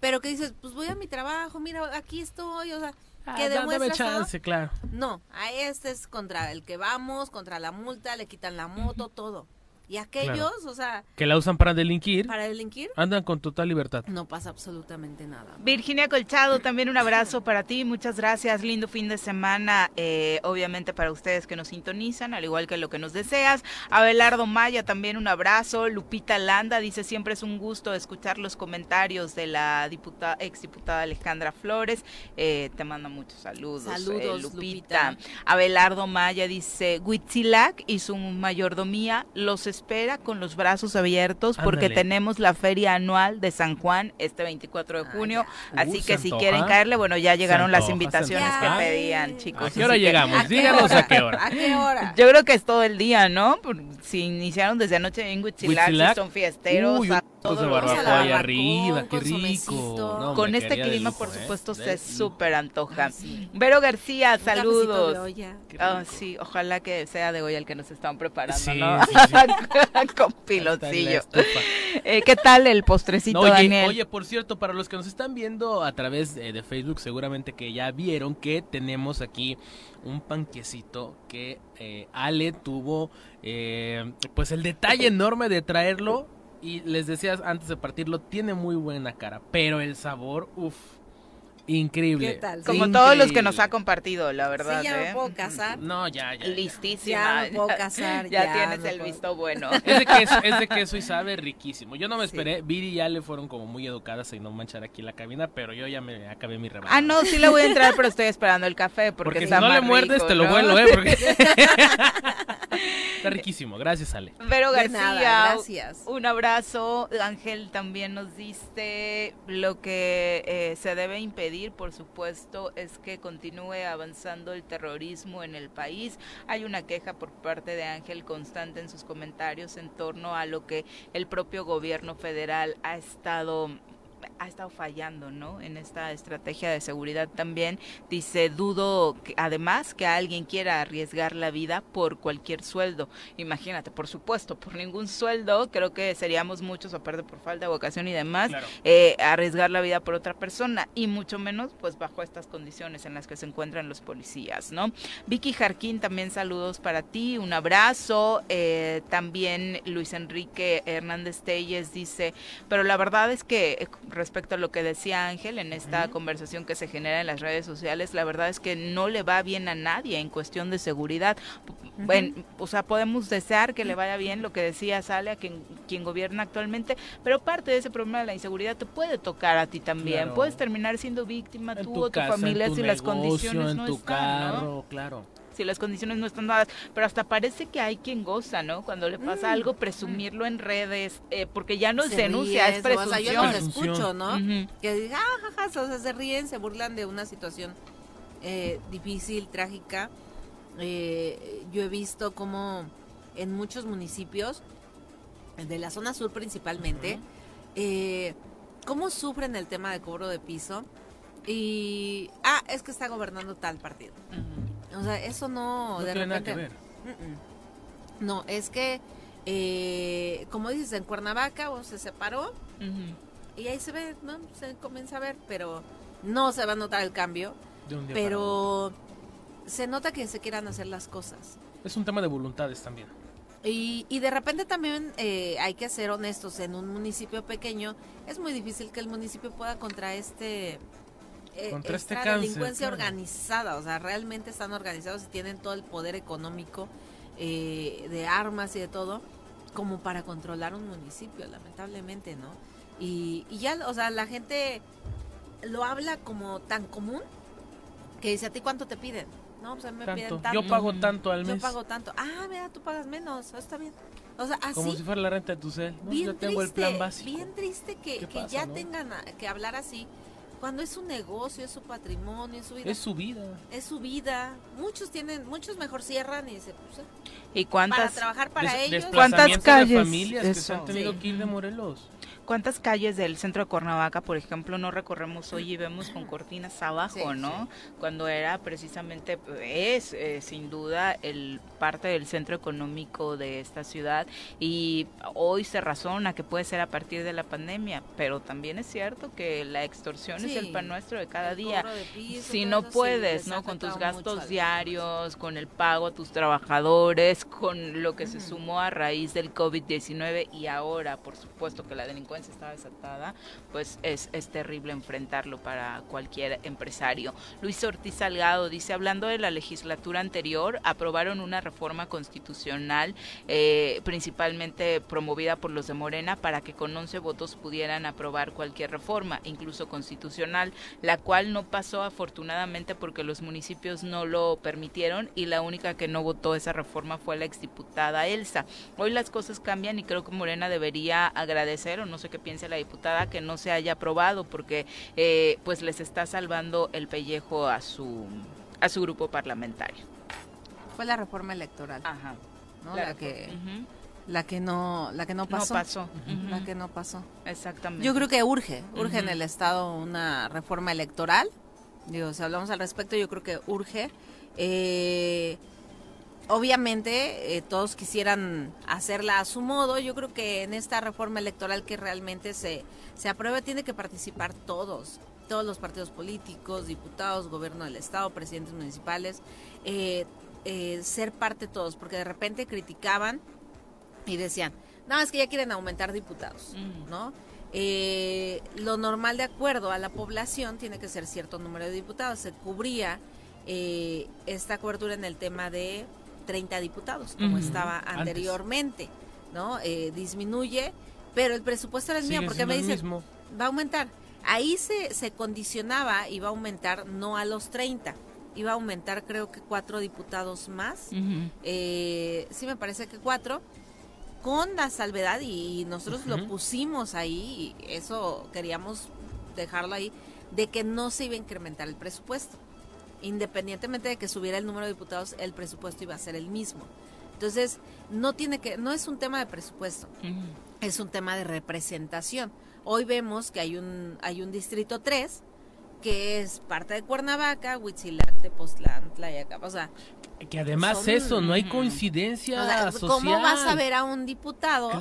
pero que dices, pues voy a mi trabajo, mira, aquí estoy, o sea, ah, que demuestras chance, claro. No, a este es contra el que vamos, contra la multa, le quitan la moto, todo. Y aquellos, o sea... Que la usan para delinquir. Para delinquir. Andan con total libertad. No pasa absolutamente nada. Virginia Colchado, también un abrazo para ti. Muchas gracias. Lindo fin de semana, eh, obviamente para ustedes que nos sintonizan, al igual que lo que nos deseas. Abelardo Maya, también un abrazo. Lupita Landa dice, siempre es un gusto escuchar los comentarios de la diputada, exdiputada Alejandra Flores. Eh, te mando muchos saludos. Eh, saludos, Lupita. Abelardo Maya dice, Huitzilac y su mayordomía los espera con los brazos abiertos porque tenemos la feria anual de San Juan este 24 de ah, junio. así que si quieren caerle, bueno, ya llegaron las invitaciones que pedían, chicos. ¿A qué hora llegamos? Díganos a qué hora. ¿A qué hora? Yo creo que es todo el día, ¿no? Si iniciaron desde anoche en Huitzilac, son fiesteros. Uy, de barbacoa ahí arriba, qué rico. con este clima, por ¿eh? supuesto, se súper antoja. Vero García, saludos. Oh, sí, ojalá que sea de hoy el que nos están preparando, ¿no? con piloncillo. Eh, ¿Qué tal el postrecito, oye, Daniel? Oye, por cierto, para los que nos están viendo a través de, Facebook, seguramente que ya vieron que tenemos aquí un panquecito que eh, Ale tuvo pues el detalle enorme de traerlo y les decías antes de partirlo, tiene muy buena cara, pero el sabor, uff. Increíble. ¿Qué tal? Como Increíble. todos los que nos ha compartido, la verdad. sí, ya ¿eh? me puedo casar. No, ya, ya. Listísima. Ya me puedo casar, Ya, ya tienes el puedo- visto bueno. Es de queso, es de queso y sabe riquísimo. Yo no me Sí. esperé. Viri y ya le fueron como muy educadas y no manchar aquí la cabina, pero yo ya me acabé mi rebaño. Ah, no, sí le voy a entrar, pero estoy esperando el café porque, Porque si está no le más muerdes, rico, te lo ¿no? vuelo, ¿eh? Porque... está riquísimo. Gracias, Ale. Vero De García, nada, gracias. un abrazo. Ángel también nos diste lo que eh, se debe impedir, por supuesto, es que continúe avanzando el terrorismo en el país. Hay una queja por parte de Ángel constante en sus comentarios en torno a lo que el propio gobierno federal ha estado ha estado fallando, ¿no? En esta estrategia de seguridad también. Dice, dudo que, además que alguien quiera arriesgar la vida por cualquier sueldo. Imagínate, por supuesto, por ningún sueldo, creo que seríamos muchos, aparte por falta de vocación y demás, Claro. eh, arriesgar la vida por otra persona y mucho menos pues bajo estas condiciones en las que se encuentran los policías, ¿no? Vicky Jarquín, también saludos para ti, un abrazo. Eh, también Luis Enrique Hernández Telles dice, pero la verdad es que respecto a lo que decía Ángel en esta conversación que se genera en las redes sociales, la verdad es que no le va bien a nadie en cuestión de seguridad. O sea, podemos desear que le vaya bien lo que decía Sale a quien, quien gobierna actualmente, pero parte de ese problema de la inseguridad te puede tocar a ti también. Claro. Puedes terminar siendo víctima En tú tu o tu casa, familia tu si las condiciones en no tu están, ¿no? carro, claro. Si las condiciones no están dadas, pero hasta parece que hay quien goza, ¿no? Cuando le pasa Mm, algo, presumirlo en redes, eh, porque ya no se, Se denuncia, es o sea, yo los presunción. escucho, ¿no? Que digan, ah, jaja, o sea, se ríen, se burlan de una situación eh, difícil, trágica. Eh, yo he visto como en muchos municipios, de la zona sur principalmente, eh, cómo sufren el tema de cobro de piso. Y, ah, es que está gobernando tal partido. Ujú. O sea, eso no, No de tiene nada repente... que ver. No, es que, eh, como dices, en Cuernavaca o se separó y ahí se ve, ¿no? Se comienza a ver, pero no se va a notar el cambio. De un día para. Pero se nota que se quieran hacer las cosas. Es un tema de voluntades también. Y, y de repente también eh, hay que ser honestos, en un municipio pequeño es muy difícil que el municipio pueda contra este... eh, Contra este esta cáncer, delincuencia organizada, o sea, realmente están organizados y tienen todo el poder económico eh, de armas y de todo como para controlar un municipio, lamentablemente, ¿no? Y, y ya, o sea, la gente lo habla como tan común que dice, ¿a ti cuánto te piden? No, pues a mí me Tanto. piden tanto. Yo pago tanto al Yo mes. pago tanto. Ah, mira, tú pagas menos. Está bien. O sea, así. Como si fuera la renta de tu cel. ¿no? bien Yo tengo el triste, plan básico. Bien triste que, ¿Qué que pasa, ya no? tengan a- que hablar así. Cuando es su negocio, es su patrimonio, es su vida. Es su vida. es su vida. Muchos tienen, muchos mejor cierran y se eh, ¿Y para cuántas, trabajar para Des- ellos. ¿Cuántas de calles? familias que se Eso. han tenido Sí. que ir de Morelos. Cuántas calles del centro de Cuernavaca, por ejemplo, no recorremos hoy y vemos con cortinas abajo, Sí, ¿no? Cuando era precisamente, es eh, sin duda el parte del centro económico de esta ciudad y hoy se razona que puede ser a partir de la pandemia, pero también es cierto que la extorsión es el Sí, pan nuestro de cada día. de si no sí puedes, ¿no? Con tus gastos diarios, con el pago a tus trabajadores, con lo que se Ujú. sumó a raíz del COVID-19 y ahora, por supuesto, que la delincuencia está desatada, pues es, es terrible enfrentarlo para cualquier empresario. Luis Ortiz Salgado dice, hablando de la legislatura anterior, aprobaron una reforma constitucional, eh, principalmente promovida por los de Morena, para que con 11 votos pudieran aprobar cualquier reforma, incluso constitucional, la cual no pasó afortunadamente porque los municipios no lo permitieron y la única que no votó esa reforma fue la exdiputada Elsa. Hoy las cosas cambian y creo que Morena debería agradecer, o no sé qué piense la diputada, que no se haya aprobado porque eh, pues les está salvando el pellejo a su a su grupo parlamentario. Fue la reforma electoral, Ajá. ¿no? La que, la que no, la que no No pasó. La que no pasó. Exactamente. Yo creo que urge, urge en el Estado una reforma electoral. Digo, si hablamos al respecto, yo creo que urge. Eh, obviamente, eh, todos quisieran hacerla a su modo. Yo creo que en esta reforma electoral que realmente se, se apruebe, tiene que participar todos. Todos los partidos políticos, diputados, gobierno del Estado, presidentes municipales. eh, eh, ser parte todos, porque de repente criticaban y decían, no, es que ya quieren aumentar diputados. Ujú. ¿no? eh, lo normal de acuerdo a la población tiene que ser cierto número de diputados. Se cubría eh, esta cobertura en el tema de 30 diputados, como estaba anteriormente, ¿no? Eh, disminuye, pero el presupuesto era el mío, porque me dicen, va a aumentar. Ahí se, se condicionaba va a aumentar no a los 30, iba a aumentar creo que cuatro diputados más, eh, sí me parece que cuatro, con la salvedad y nosotros lo pusimos ahí, y eso queríamos dejarlo ahí, de que no se iba a incrementar el presupuesto independientemente de que subiera el número de diputados, el presupuesto iba a ser el mismo. Entonces, no tiene que no es un tema de presupuesto, es un tema de representación. Hoy vemos que hay un hay un distrito 3 que es parte de Cuernavaca, Huitzilac, Tepoztlán, Tlayacapan, o sea, que además eso, no hay coincidencia social. ¿Cómo vas a ver a un diputado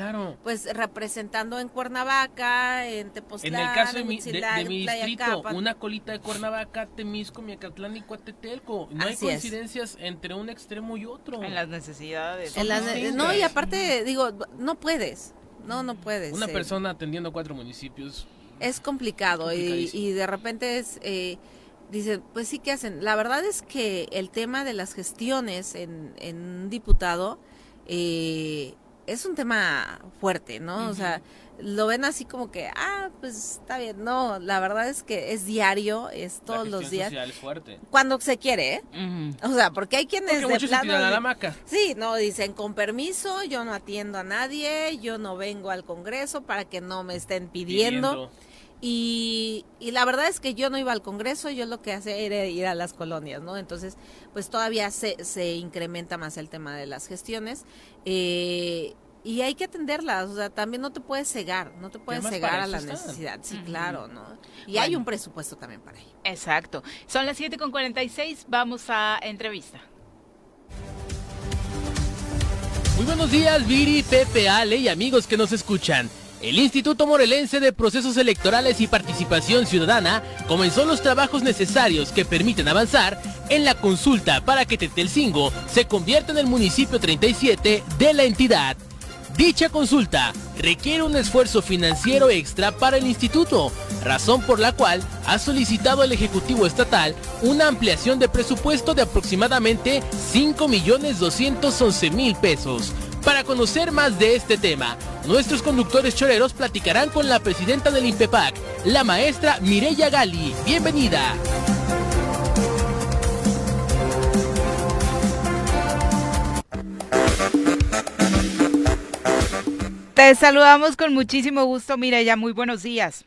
pues representando en Cuernavaca, en Tepoztlán, En el caso de, mi, distrito, una colita de Cuernavaca, Temisco, Miacatlán y Coatetelco. No hay coincidencias entre un extremo y otro. En las necesidades. no, y aparte, digo, no puedes. No, no puedes. Una eh. persona atendiendo cuatro municipios. Es complicado y, y, de repente es... Eh, Dicen, pues sí, ¿qué hacen? La verdad es que el tema de las gestiones en, en un diputado eh, es un tema fuerte, ¿no? O sea, lo ven así como que, ah, pues está bien. No, la verdad es que es diario, es todos los días. es fuerte. Cuando se quiere, ¿eh? O sea, porque hay quienes porque de plano, a la maca. Sí, no, dicen, con permiso, yo no atiendo a nadie, yo no vengo al Congreso para que no me estén pidiendo. Y, la verdad es que yo no iba al Congreso, yo lo que hacía era ir a las colonias, ¿no? Entonces, pues todavía se, se incrementa más el tema de las gestiones. Eh, y hay que atenderlas, o sea, también no te puedes cegar, no te puedes cegar a la necesidad, sí, claro, ¿no? Y hay un presupuesto también para ello. Exacto. Son las 7.46, vamos a entrevista. Muy buenos días, Viri, Pepe, Ale y amigos que nos escuchan. El Instituto Morelense de Procesos Electorales y Participación Ciudadana comenzó los trabajos necesarios que permiten avanzar en la consulta para que Tetelcingo se convierta en el municipio 37 de la entidad. Dicha consulta requiere un esfuerzo financiero extra para el instituto, razón por la cual ha solicitado el Ejecutivo Estatal una ampliación de presupuesto de aproximadamente 5.211.000 pesos para conocer más de este tema, nuestros conductores choreros platicarán con la presidenta del INPEPAC, la maestra Mireya Gali. Bienvenida. Te saludamos con muchísimo gusto, Mireya. Muy buenos días.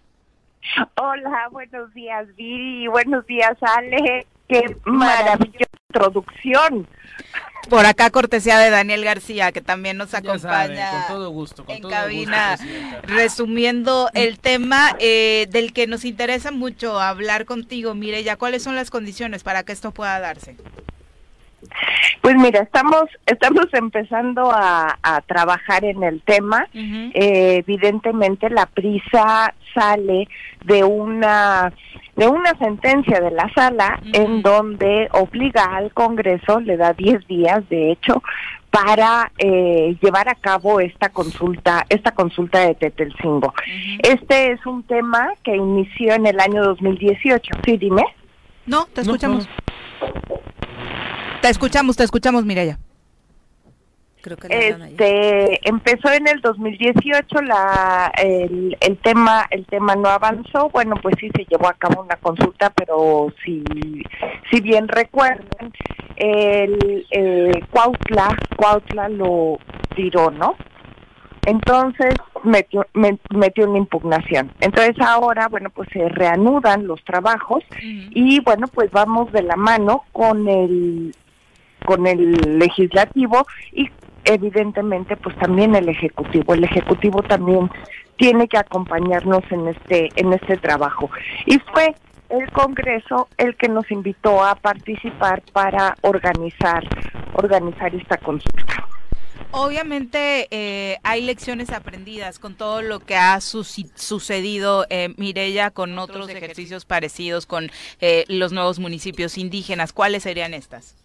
Hola, buenos días, Viri. Buenos días, Ale. Qué maravillosa introducción. Por acá cortesía de Daniel García, que también nos acompaña con todo gusto, en cabina, resumiendo el tema eh, del que nos interesa mucho hablar contigo. Mire, ya cuáles son las condiciones para que esto pueda darse. Pues mira, estamos estamos empezando a, trabajar en el tema. Eh, evidentemente la prisa sale de una de una sentencia de la sala en donde obliga al Congreso, le da 10 días de hecho, para eh, llevar a cabo esta consulta, esta consulta de Tetelcingo. Este es un tema que inició en el año 2018. Sí, dime. No, te escuchamos. Te escuchamos, te escuchamos, Mireya. Creo que este empezó en el 2018 la el, el tema el tema no avanzó bueno pues sí se llevó a cabo una consulta pero si si bien recuerdan el, el Cuautla Cuautla lo tiró no entonces metió, metió una impugnación. Entonces ahora, bueno, pues se reanudan los trabajos y bueno, pues vamos de la mano con el con el legislativo y evidentemente pues también el ejecutivo el ejecutivo también tiene que acompañarnos en este en este trabajo y fue el Congreso el que nos invitó a participar para organizar organizar esta consulta Obviamente eh, hay lecciones aprendidas con todo lo que ha sucedido, eh, Mirella, con otros ejercicios parecidos con eh, los nuevos municipios indígenas. ¿Cuáles serían estas?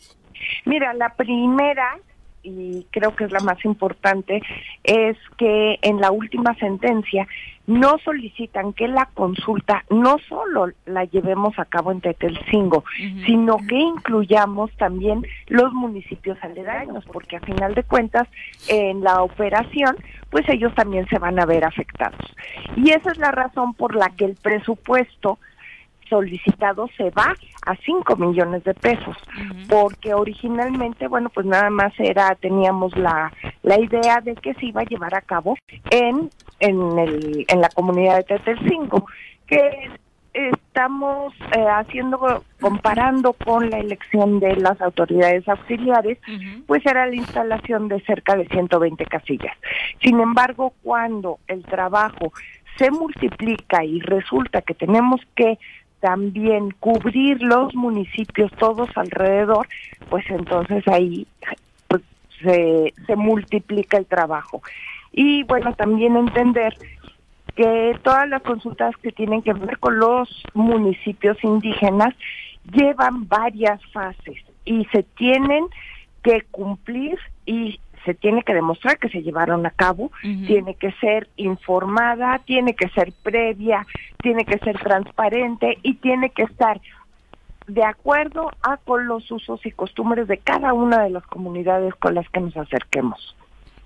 Mira, la primera y creo que es la más importante, es que en la última sentencia no solicitan que la consulta no solo la llevemos a cabo en Tetelcingo, sino que incluyamos también los municipios aledaños, porque a final de cuentas en la operación pues ellos también se van a ver afectados. Y esa es la razón por la que el presupuesto solicitado se va a 5 millones de pesos, porque originalmente, bueno, pues nada más era, teníamos la, la idea de que se iba a llevar a cabo en, en, el, en la comunidad de Tetelcingo, que estamos eh, haciendo, comparando con la elección de las autoridades auxiliares, pues era la instalación de cerca de 120 casillas. Sin embargo, cuando el trabajo se multiplica y resulta que tenemos que también cubrir los municipios todos alrededor, pues entonces ahí pues, se, se multiplica el trabajo. Y bueno, también entender que todas las consultas que tienen que ver con los municipios indígenas llevan varias fases y se tienen que cumplir y se tiene que demostrar que se llevaron a cabo, tiene que ser informada, tiene que ser previa, tiene que ser transparente y tiene que estar de acuerdo a con los usos y costumbres de cada una de las comunidades con las que nos acerquemos.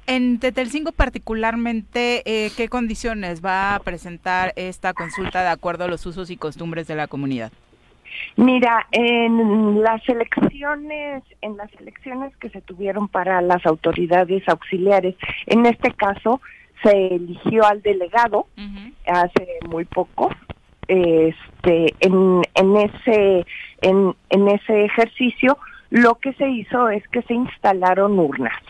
En Tetelcingo particularmente, eh, ¿qué condiciones va a presentar esta consulta de acuerdo a los usos y costumbres de la comunidad? Mira, en las elecciones, en las elecciones que se tuvieron para las autoridades auxiliares, en este caso se eligió al delegado hace muy poco. Este, en, en ese, en, en ese ejercicio, lo que se hizo es que se instalaron urnas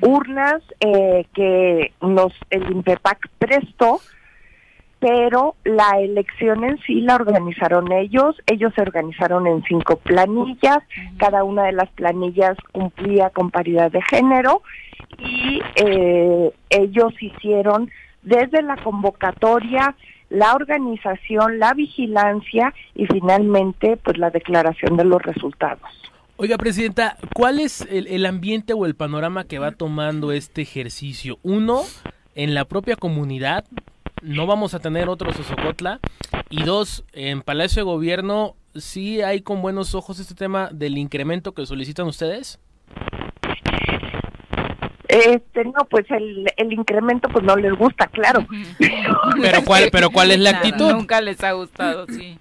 urnas eh, que nos el INPEPAC prestó, pero la elección en sí la organizaron ellos, ellos se organizaron en cinco planillas, cada una de las planillas cumplía con paridad de género y eh, ellos hicieron desde la convocatoria, la organización, la vigilancia y finalmente pues la declaración de los resultados. Oiga, Presidenta, ¿cuál es el, ambiente o el panorama que va tomando este ejercicio? Uno, en la propia comunidad, no vamos a tener otro Sosocotla. Y dos, en Palacio de Gobierno, ¿sí hay con buenos ojos este tema del incremento que solicitan ustedes? Este, no, pues el, el incremento pues no les gusta, claro. pero cuál, pero cuál es la actitud? Nunca les ha gustado, sí.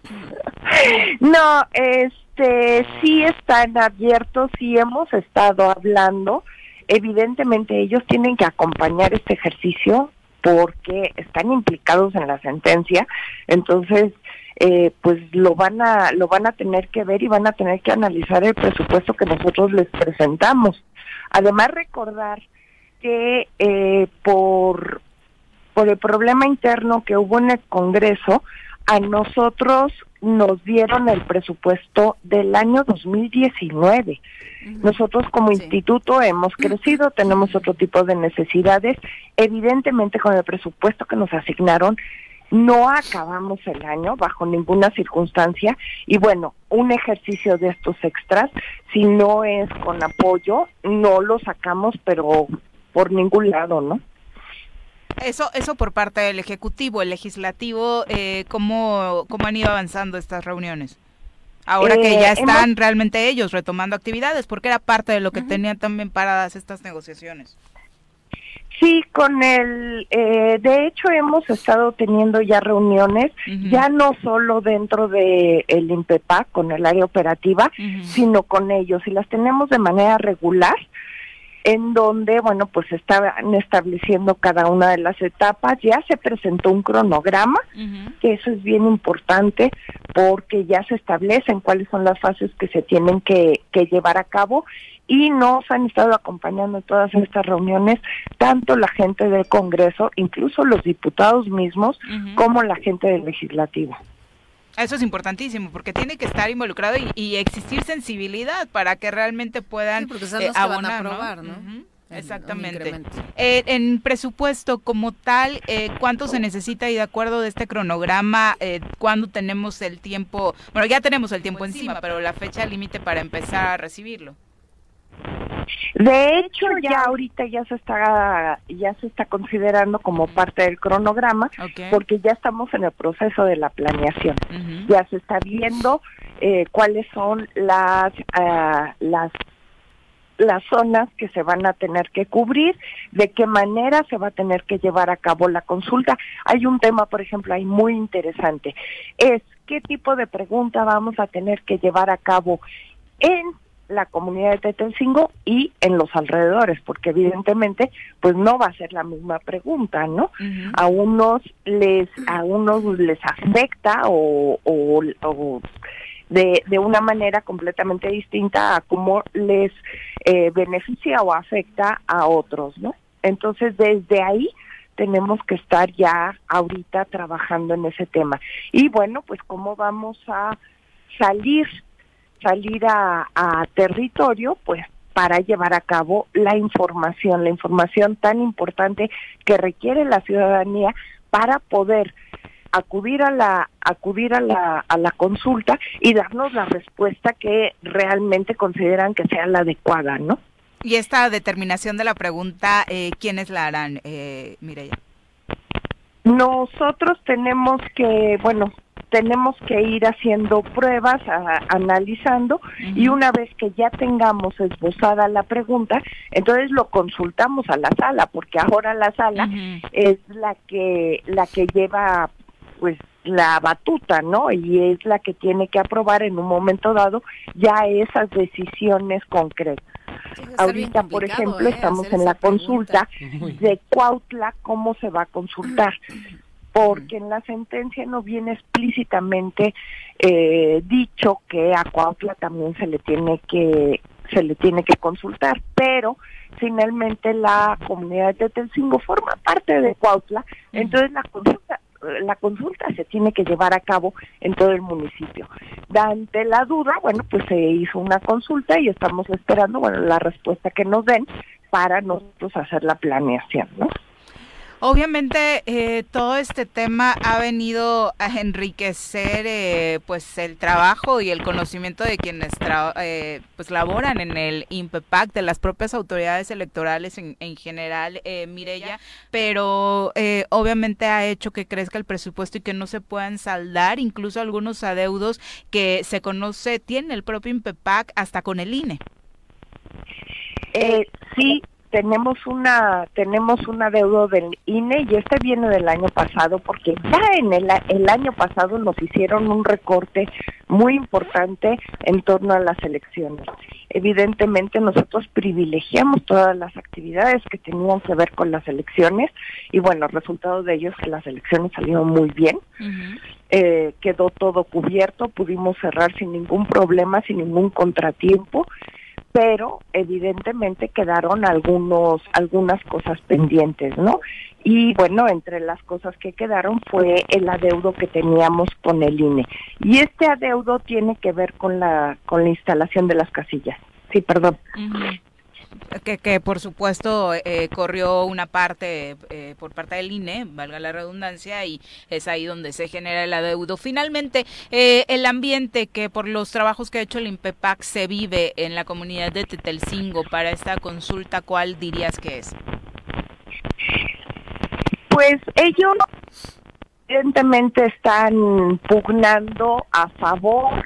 No, es este, sí están abiertos, sí hemos estado hablando. Evidentemente ellos tienen que acompañar este ejercicio porque están implicados en la sentencia, entonces eh, pues lo van a lo van a tener que ver y van a tener que analizar el presupuesto que nosotros les presentamos. Además recordar que eh, por por el problema interno que hubo en el Congreso, a nosotros nos dieron el presupuesto del año 2019. Nosotros como instituto hemos crecido, tenemos otro tipo de necesidades. Evidentemente con el presupuesto que nos asignaron no acabamos el año bajo ninguna circunstancia y bueno, un ejercicio de estos extras, si no es con apoyo, no lo sacamos, pero por ningún lado, ¿no? Eso, eso por parte del Ejecutivo, el Legislativo, eh, ¿cómo, ¿cómo han ido avanzando estas reuniones? Ahora que ya eh, están realmente ellos retomando actividades, porque era parte de lo que tenían también paradas estas negociaciones. Sí, con el, eh, de hecho hemos estado teniendo ya reuniones, ya no solo dentro de el INPEPAC, con el área operativa, sino con ellos, y las tenemos de manera regular en donde, bueno, pues estaban estableciendo cada una de las etapas. Ya se presentó un cronograma, que eso es bien importante porque ya se establecen cuáles son las fases que se tienen que, llevar a cabo y nos han estado acompañando en todas estas reuniones, tanto la gente del Congreso, incluso los diputados mismos, como la gente del legislativo. Eso es importantísimo porque tiene que estar involucrado y, existir sensibilidad para que realmente puedan eh, abonar, ¿no? Exactamente. Eh, en presupuesto como tal, eh, ¿cuánto se necesita y de acuerdo de este cronograma, eh, cuándo tenemos el tiempo? Bueno, ya tenemos el tiempo encima, pero la fecha límite para empezar a recibirlo. De hecho, ya ahorita ya se está ya se está considerando como parte del cronograma, porque ya estamos en el proceso de la planeación. Ya se está viendo eh, cuáles son las ah, las las zonas que se van a tener que cubrir, de qué manera se va a tener que llevar a cabo la consulta. Hay un tema, por ejemplo, ahí muy interesante, es qué tipo de pregunta vamos a tener que llevar a cabo en la comunidad de Tetelcingo y en los alrededores, porque evidentemente pues no va a ser la misma pregunta, ¿no? A unos les a unos les afecta o, o, de, de una manera completamente distinta a cómo les eh, beneficia o afecta a otros, ¿no? Entonces desde ahí tenemos que estar ya ahorita trabajando en ese tema. Y bueno, pues cómo vamos a salir salir a, territorio, pues para llevar a cabo la información, la información tan importante que requiere la ciudadanía para poder acudir a la acudir a la a la consulta y darnos la respuesta que realmente consideran que sea la adecuada, ¿no? Y esta determinación de la pregunta, eh, ¿quiénes la harán, eh, Mireya? Nosotros tenemos que, bueno, tenemos que ir haciendo pruebas, analizando y una vez que ya tengamos esbozada la pregunta, entonces lo consultamos a la sala, porque ahora la sala es la que la que lleva pues la batuta, ¿no? Y es la que tiene que aprobar en un momento dado ya esas decisiones concretas. Ahorita, por ejemplo, ¿eh? estamos en la consulta de Cuautla, cómo se va a consultar porque en la sentencia no viene explícitamente eh, dicho que a Cuautla también se le tiene que se le tiene que consultar, pero finalmente la comunidad de Tetelcingo forma parte de Cuautla, entonces la consulta la consulta se tiene que llevar a cabo en todo el municipio. Ante la duda, bueno, pues se hizo una consulta y estamos esperando, bueno, la respuesta que nos den para nosotros hacer la planeación, ¿no? Obviamente eh, todo este tema ha venido a enriquecer eh, pues el trabajo y el conocimiento de quienes eh, pues laboran en el INPEPAC, de las propias autoridades electorales en, en general, eh, Mirella, pero eh, obviamente ha hecho que crezca el presupuesto y que no se puedan saldar incluso algunos adeudos que se conoce tiene el propio INPEPAC hasta con el INE. Eh, sí, tenemos una tenemos un adeudo del INE y este viene del año pasado porque ya en el, el año pasado nos hicieron un recorte muy importante en torno a las elecciones. Evidentemente nosotros privilegiamos todas las actividades que tenían que ver con las elecciones y bueno, el resultado de ellos es que las elecciones salieron muy bien. Eh, quedó todo cubierto, pudimos cerrar sin ningún problema, sin ningún contratiempo pero evidentemente quedaron algunos algunas cosas pendientes, ¿no? Y bueno, entre las cosas que quedaron fue el adeudo que teníamos con el INE. Y este adeudo tiene que ver con la con la instalación de las casillas. Sí, perdón que, que por supuesto eh, corrió una parte eh, por parte del INE, valga la redundancia, y es ahí donde se genera el adeudo. Finalmente, eh, el ambiente que por los trabajos que ha hecho el INPEPAC se vive en la comunidad de Tetelcingo para esta consulta, ¿cuál dirías que es? Pues ellos evidentemente están pugnando a favor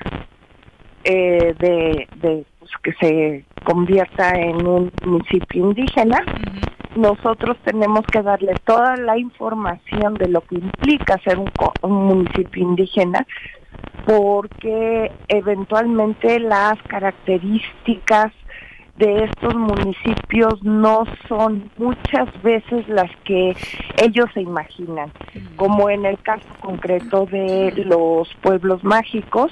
de, de pues, que se convierta en un municipio indígena. Nosotros tenemos que darle toda la información de lo que implica ser un, un municipio indígena, porque eventualmente las características de estos municipios no son muchas veces las que ellos se imaginan, como en el caso concreto de los pueblos mágicos,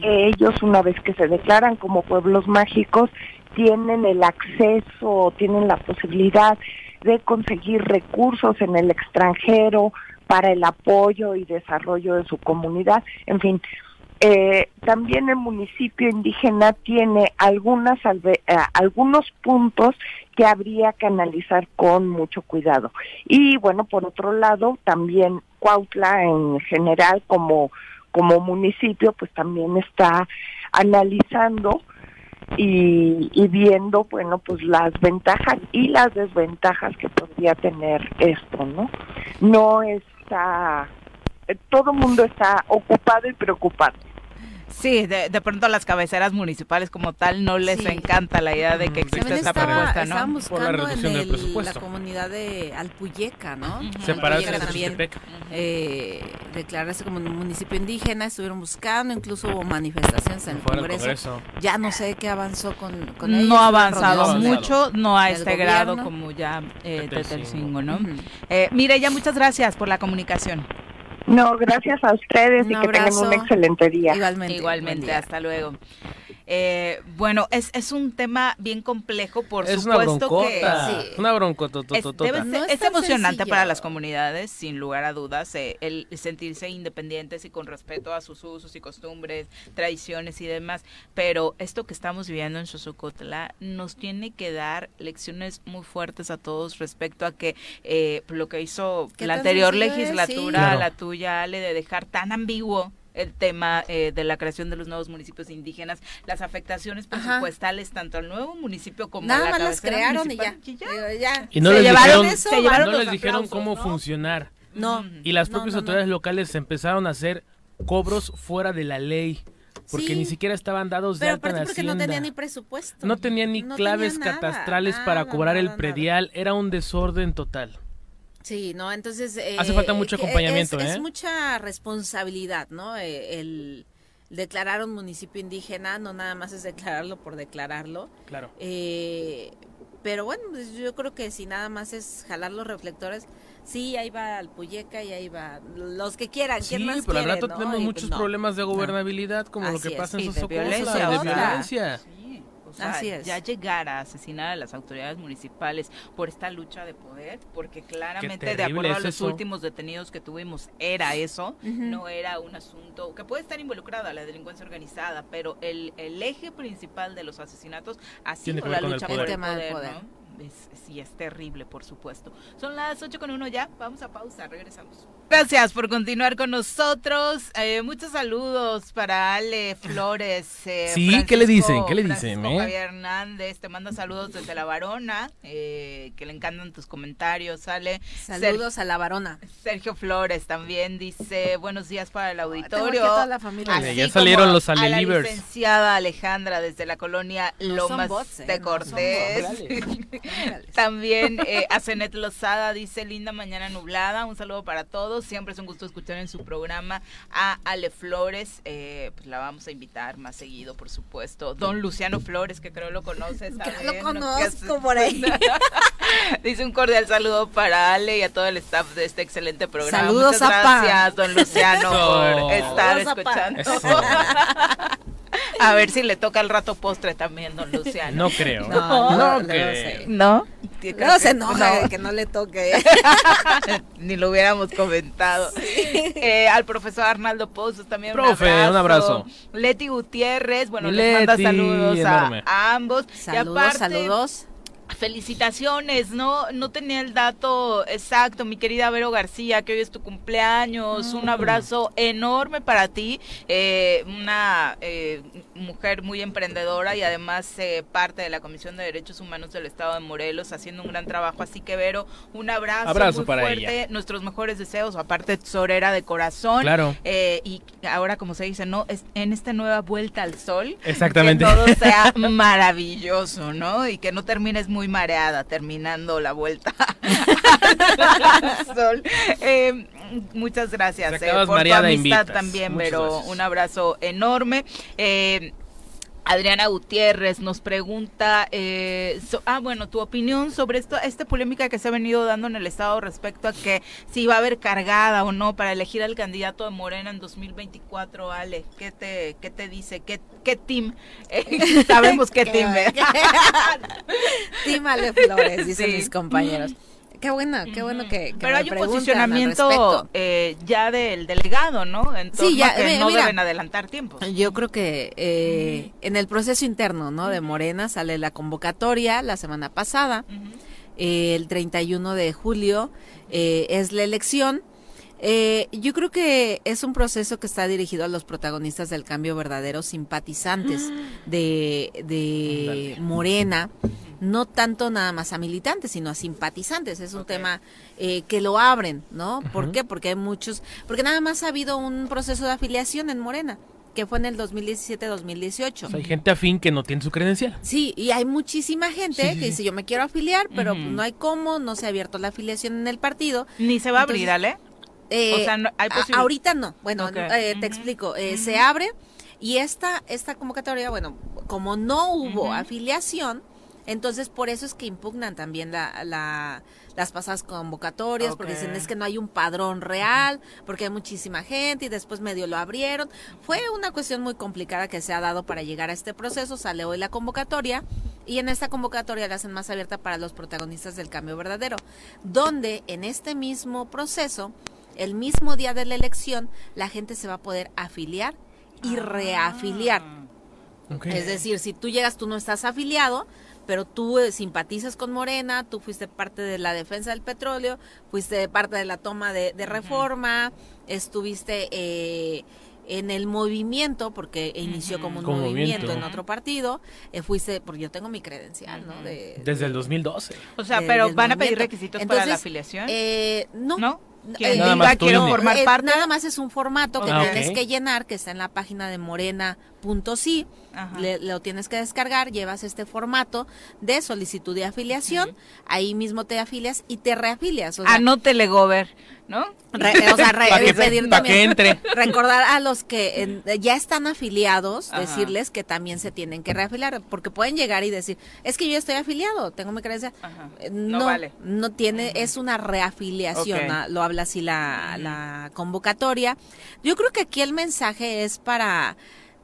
que ellos una vez que se declaran como pueblos mágicos tienen el acceso, tienen la posibilidad de conseguir recursos en el extranjero para el apoyo y desarrollo de su comunidad. En fin, eh, también el municipio indígena tiene algunas eh, algunos puntos que habría que analizar con mucho cuidado. Y bueno, por otro lado, también Cuautla en general como como municipio pues también está analizando y, y viendo, bueno, pues las ventajas y las desventajas que podría tener esto, ¿no? No está, todo el mundo está ocupado y preocupado. Sí, de, de, pronto a las cabeceras municipales como tal no les encanta la idea de que exista esta propuesta, ¿no? Por la reducción del presupuesto. La comunidad de Alpuyeca, ¿no? Uh Separarse de también eh, declararse como un municipio indígena, estuvieron buscando, incluso hubo manifestaciones en el Congreso. Ya no sé qué avanzó con, con ellos. No ha avanzado mucho, no a este grado como ya eh, Tetelcingo, ¿no? Uh eh, mire, ya muchas gracias por la comunicación. No, gracias a ustedes y que tengan un excelente día. Igualmente. Igualmente, hasta luego. Eh, bueno, es, es un tema bien complejo, por es supuesto una que sí. una bronca es, es emocionante para las comunidades, sin lugar a dudas, eh, el sentirse independientes y con respeto a sus usos y costumbres, tradiciones y demás. Pero esto que estamos viviendo en Xosocotla nos tiene que dar lecciones muy fuertes a todos respecto a que eh, lo que hizo la anterior legislatura, sí. claro. la tuya, Ale, de dejar tan ambiguo el tema eh, de la creación de los nuevos municipios indígenas, las afectaciones presupuestales Ajá. tanto al nuevo municipio como Nada a la más las crearon y ya. Y, ya. ya. y no les dijeron, eso, se llevaron no les dijeron cómo ¿no? funcionar. No. Y las propias no, autoridades locales empezaron a hacer cobros fuera de la ley porque sí, ni siquiera estaban dados de alta en porque no tenían ni presupuesto. No tenían ni no claves tenía nada, catastrales nada, para cobrar nada, el predial, era un desorden total. Sí, no, entonces... Eh, Hace falta mucho acompañamiento, es, ¿eh? Es mucha responsabilidad, ¿no? Eh, el declarar un municipio indígena no nada más es declararlo por declararlo. Claro. Eh, pero bueno, pues yo creo que si nada más es jalar los reflectores, sí, ahí va el Puyeca y ahí va los que quieran. Sí, más pero quiere, al rato ¿no? tenemos y muchos pues no. problemas de gobernabilidad, como Así lo que es, pasa en sus de violencia, de violencia. Sí, sea, Así es. ya llegar a asesinar a las autoridades municipales por esta lucha de poder, porque claramente de acuerdo a los eso. últimos detenidos que tuvimos era eso, no era un asunto que puede estar involucrada la delincuencia organizada, pero el, el eje principal de los asesinatos ha sido la el lucha poder. por El el tema del poder, poder. ¿no? Es- sí, es terrible, por supuesto. Son las 8 con uno ya, vamos a pausa, regresamos. Gracias por continuar con nosotros. Eh, muchos saludos para Ale Flores. eh, Sí, ¿qué le dicen? ¿Qué le dicen, eh? Javier Hernández te manda saludos desde La Varona, eh, que le encantan tus comentarios, Ale. Saludos a la varona. Sergio Flores también dice buenos días para el auditorio. a toda la familia. Así Ya como salieron los a la licenciada Alejandra desde la colonia No Lomas bots, de No También eh, a Zenet Lozada dice linda mañana nublada. Un saludo para todos. Siempre es un gusto escuchar en su programa a Ale Flores. Eh, pues la vamos a invitar más seguido, por supuesto. Don Luciano Flores, que creo lo conoces. Lo ¿no? conozco por ahí. Dice un cordial saludo para Ale y a todo el staff de este excelente programa. Saludos, Muchas Zapa. gracias, don Luciano, por estar Saludos, escuchando. A ver si le toca el rato postre también, don Luciano. No creo. No, No, creo. se- ¿No? Luego se enoja No. de que no le toque. Ni lo hubiéramos comentado. Eh, al profesor Arnaldo Pozos también Profe, un abrazo. Leti Gutiérrez, bueno, Mi les manda Leti, saludos a, ambos. y Saludos, aparte, saludos. Felicitaciones, no no tenía el dato exacto, mi querida Vero García, que hoy es tu cumpleaños, un Mm. abrazo enorme para ti, eh, una eh, mujer muy emprendedora y además eh, parte de la Comisión de Derechos Humanos del Estado de Morelos, haciendo un gran trabajo, así que Vero, un abrazo, Abrazo muy para fuerte, ella. nuestros mejores deseos, aparte tesorera de corazón, Claro. eh, y ahora como se dice, no, es en esta nueva vuelta al sol, Exactamente. que todo sea maravilloso, ¿no? Y que no termines muy mareada terminando la vuelta al sol. Eh, muchas gracias eh, por tu amistad también, Muchas pero gracias. un abrazo enorme. Eh, Adriana Gutiérrez nos pregunta, eh, so- ah, bueno, tu opinión sobre esto, esta polémica que se ha venido dando en el Estado respecto a que si va a haber cargada o no para elegir al candidato de Morena en 2024, Ale, ¿qué te, qué te dice? ¿Qué, qué team? Eh, sabemos qué team. ¿eh? Tímale Flores, dicen Sí. mis compañeros. Qué bueno, qué bueno que, que Pero hay un posicionamiento eh, ya del delegado, ¿no? En Sí, ya, a que mi- no mira. deben adelantar tiempos. Yo creo que eh, en el proceso interno ¿no? de Morena sale la convocatoria la semana pasada, Ujú. eh, el 31 de julio eh, es la elección, Eh, yo creo que es un proceso que está dirigido a los protagonistas del cambio verdadero, simpatizantes de, de Morena, no tanto nada más a militantes, sino a simpatizantes. Es un tema eh, que lo abren, ¿no? ¿Por qué? Porque hay muchos, porque nada más ha habido un proceso de afiliación en Morena que fue en el 2017-2018. hay gente afín que no tiene su credencial. Sí, y hay muchísima gente que dice yo me quiero afiliar, pero no hay cómo, no se ha abierto la afiliación en el partido. Ni se va a abrir, ¿ale? Eh, o sea, hay ahorita no. Bueno, eh, te explico. Eh, se abre y esta, esta convocatoria, bueno, como no hubo afiliación, entonces por eso es que impugnan también la, las pasadas convocatorias, porque dicen es que no hay un padrón real, porque hay muchísima gente y después medio lo abrieron. Fue una cuestión muy complicada que se ha dado para llegar a este proceso. Sale hoy la convocatoria y en esta convocatoria la hacen más abierta para los protagonistas del cambio verdadero, donde en este mismo proceso el mismo día de la elección, la gente se va a poder afiliar y ah. reafiliar. Es decir, si tú llegas, tú no estás afiliado, pero tú eh, simpatizas con Morena, tú fuiste parte de la defensa del petróleo, fuiste parte de la toma de, reforma, estuviste eh, en el movimiento, porque inició como un movimiento, en otro partido, eh, fuiste, porque yo tengo mi credencial, ¿no? Desde el 2012. O sea, pero van a pedir requisitos para la afiliación. no. ¿No? Que nada más quiero formar parte. Nada más es un formato que ah, tienes que llenar, que está en la página de morena.si. Le, lo tienes que descargar, llevas este formato de solicitud de afiliación, ahí mismo te afilias y te reafilias. O sea, Anótele, Gober. ¿no? o sea, pedir recordar a los que ya están afiliados, decirles que también se tienen que reafiliar, porque pueden llegar y decir, es que yo estoy afiliado, tengo mi creencia. Eh, no, vale. no tiene, es una reafiliación, lo habla así la, la convocatoria. Yo creo que aquí el mensaje es para...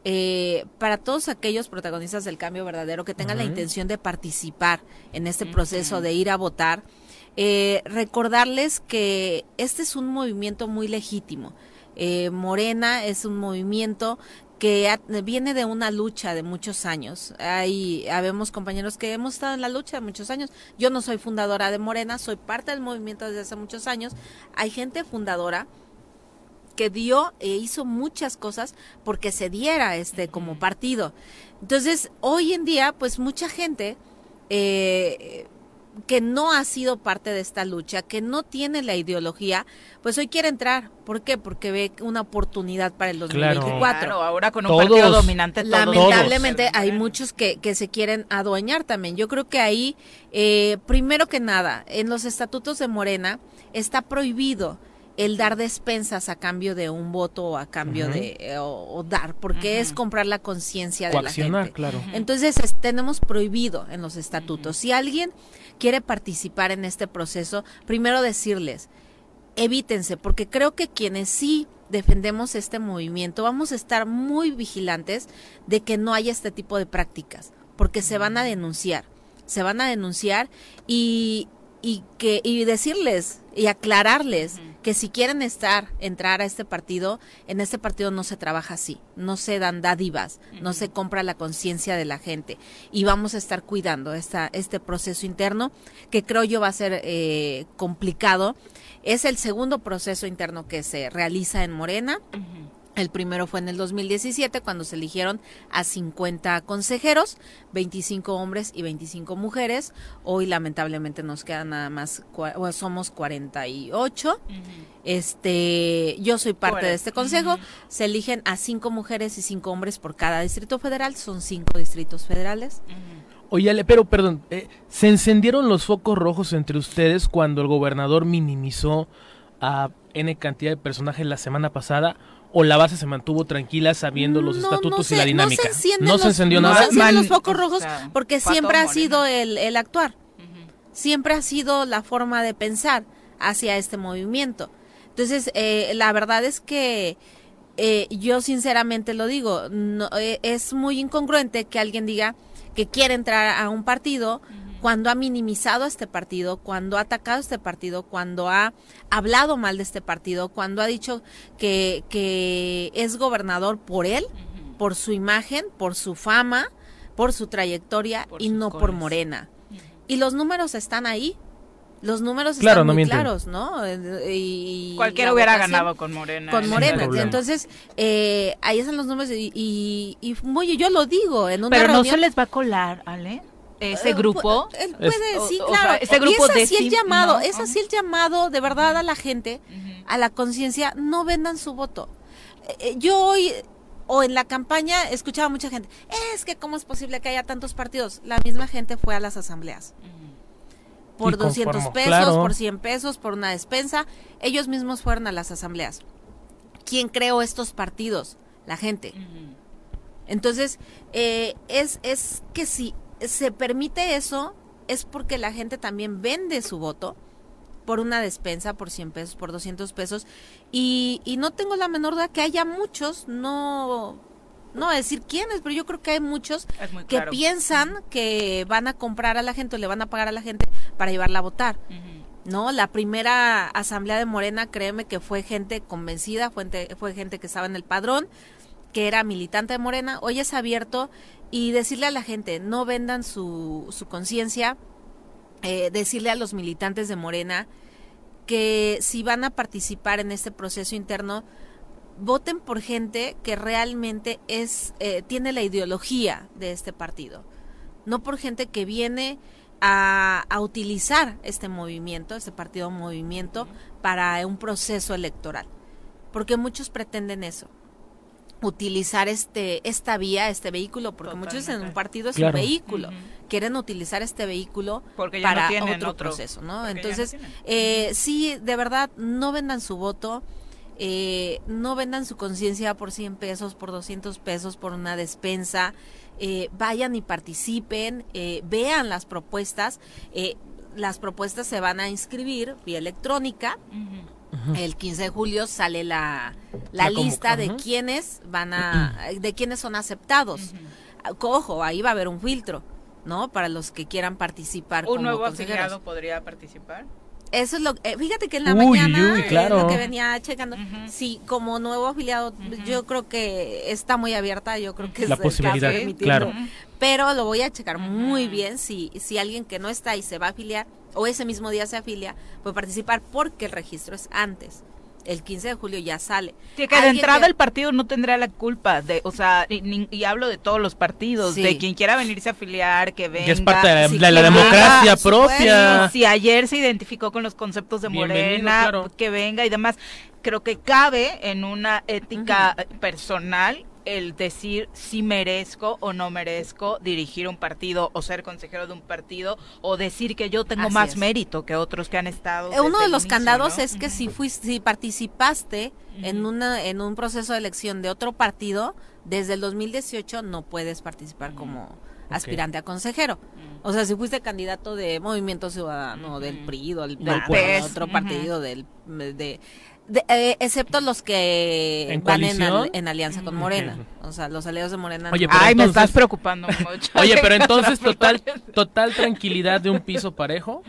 Eh, para todos aquellos protagonistas del cambio verdadero que tengan la intención de participar en este proceso de ir a votar, eh, recordarles que este es un movimiento muy legítimo. Eh, Morena es un movimiento que viene de una lucha de muchos años. Hay, habemos compañeros que hemos estado en la lucha de muchos años. Yo no soy fundadora de Morena, soy parte del movimiento desde hace muchos años. Hay gente fundadora que dio e hizo muchas cosas porque se diera este como partido. Entonces, hoy en día, pues mucha gente eh, que no ha sido parte de esta lucha, que no tiene la ideología, pues hoy quiere entrar. ¿Por qué? Porque ve una oportunidad para el 2024. Claro, ahora con un partido dominante. Lamentablemente hay muchos que, que se quieren adueñar también. Yo creo que ahí, eh, primero que nada, en los estatutos de Morena está prohibido el dar despensas a cambio de un voto o a cambio de eh, o, dar porque es comprar la conciencia de la gente claro. entonces tenemos prohibido en los estatutos si alguien quiere participar en este proceso, primero decirles, evítense, porque creo que quienes sí defendemos este movimiento vamos a estar muy vigilantes de que no haya este tipo de prácticas, porque se van a denunciar, se van a denunciar y, y que y decirles y aclararles que si quieren estar entrar a este partido en este partido no se trabaja así no se dan dádivas no se compra la conciencia de la gente. Y vamos a estar cuidando esta, este proceso interno que creo yo va a ser eh, complicado. Es el segundo proceso interno que se realiza en Morena el primero fue en el 2017 cuando se eligieron a 50 consejeros, 25 hombres y 25 mujeres. Hoy lamentablemente nos quedan nada más, somos 48. Este, yo soy parte de este consejo. Se eligen a 5 mujeres y 5 hombres por cada distrito federal. Son 5 distritos federales. Oye, pero perdón, eh, ¿se encendieron los focos rojos entre ustedes cuando el gobernador minimizó a N cantidad de personajes la semana pasada? O la base se mantuvo tranquila sabiendo los estatutos y la dinámica? No se, encendió nada. No se los focos rojos porque siempre ha sido el, actuar. Siempre ha sido la forma de pensar hacia este movimiento. Entonces, eh, la verdad es que eh, yo sinceramente lo digo, no, eh, es muy incongruente que alguien diga que quiere entrar a un partido cuando ha minimizado a este partido, cuando ha atacado a este partido, cuando ha hablado mal de este partido, cuando ha dicho que, que es gobernador por él, por su imagen, por su fama, por su trayectoria y no por Morena. Y los números están ahí. los números están muy claros, ¿no? Y, Cualquiera hubiera ganado con Morena. Con Morena. Entonces, eh, ahí están los números y, y, y yo lo digo. En una Pero no se les va a colar, Ale ese eh, grupo puede, sí claro ese grupo y es así el llamado es así el llamado de verdad a la gente a la conciencia no vendan su voto eh, yo hoy o en la campaña escuchaba mucha gente es que cómo es posible que haya tantos partidos la misma gente fue a las asambleas por 200 pesos, por 100 pesos, por una despensa. Ellos mismos fueron a las asambleas. ¿Quién creó estos partidos? La gente. Entonces, eh, es, es que si se permite eso, es porque la gente también vende su voto por una despensa, por 100 pesos, por 200 pesos. Y, y no tengo la menor duda que haya muchos, no no decir quiénes, pero yo creo que hay muchos que piensan que van a comprar a la gente o le van a pagar a la gente para llevarla a votar. ¿No? La primera asamblea de Morena, créeme que fue gente convencida, fue, fue gente que estaba en el padrón, que era militante de Morena. Hoy es abierto y decirle a la gente, no vendan su, su conciencia, eh, decirle a los militantes de Morena que si van a participar en este proceso interno, voten por gente que realmente es eh, tiene la ideología de este partido, no por gente que viene a, a, utilizar este movimiento, este partido movimiento, para un proceso electoral, porque muchos pretenden eso utilizar este esta vía, este vehículo, porque muchos en un partido es un vehículo, quieren utilizar este vehículo para otro, proceso, ¿no? Entonces, eh, sí, de verdad, no vendan su voto, eh, no vendan su conciencia por 100 pesos, por 200 pesos, por una despensa, eh, vayan y participen, eh, vean las propuestas, eh, las propuestas se van a inscribir vía electrónica. El 15 de julio sale la, la, lista de quienes van a, de quienes son aceptados. Ojo, ahí va a haber un filtro, ¿no? Para los que quieran participar. ¿Un nuevo afiliado podría participar? Eso es lo eh, fíjate que en la mañana eh, lo que venía checando, sí, como nuevo afiliado, yo creo que está muy abierta, yo creo que la es posibilidad, claro. Pero lo voy a checar muy bien si si alguien que no está y se va a afiliar o ese mismo día se afilia, puede participar porque el registro es antes el 15 de julio ya sale. que de entrada el partido no tendrá la culpa, de, o sea, y, hablo de todos los partidos, de quien quiera venirse a afiliar, que venga. Que es parte de la, democracia propia. Si ayer se identificó con los conceptos de Morena, que venga y demás. Creo que cabe en una ética personal el decir si merezco o no merezco dirigir un partido o ser consejero de un partido o decir que yo tengo más mérito que otros que han estado. Eh, uno de los candados es que si fuiste, si participaste en una en un proceso de elección de otro partido desde el 2018 no puedes participar como aspirante a consejero. O sea, si fuiste candidato de Movimiento Ciudadano, del PRI, o del, del otro partido, del de eh, excepto los que van en, alianza con Morena. O sea, los aliados de Morena. Oye, Ay, me estás preocupando mucho. Oye, pero entonces total, total tranquilidad de un piso parejo.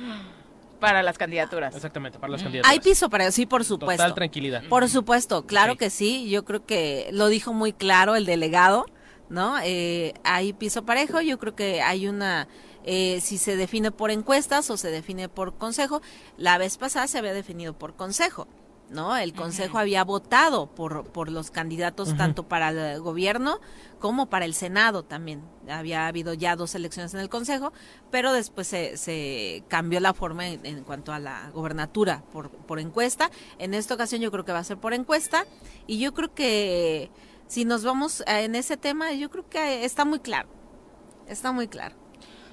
Para las candidaturas. Exactamente, para las candidaturas. Hay piso parejo, sí, por supuesto. Total tranquilidad. Por supuesto, claro que sí. Yo creo que lo dijo muy claro el delegado, ¿no? Eh, hay piso parejo, yo creo que hay una... Eh, si se define por encuestas o se define por consejo. La vez pasada se había definido por consejo. ¿No? El Consejo había votado por, por los candidatos tanto para el gobierno como para el Senado también. Había habido ya dos elecciones en el Consejo, pero después se, se cambió la forma en, cuanto a la gobernatura por, por encuesta. En esta ocasión yo creo que va a ser por encuesta y yo creo que si nos vamos en ese tema, yo creo que está muy claro. Está muy claro.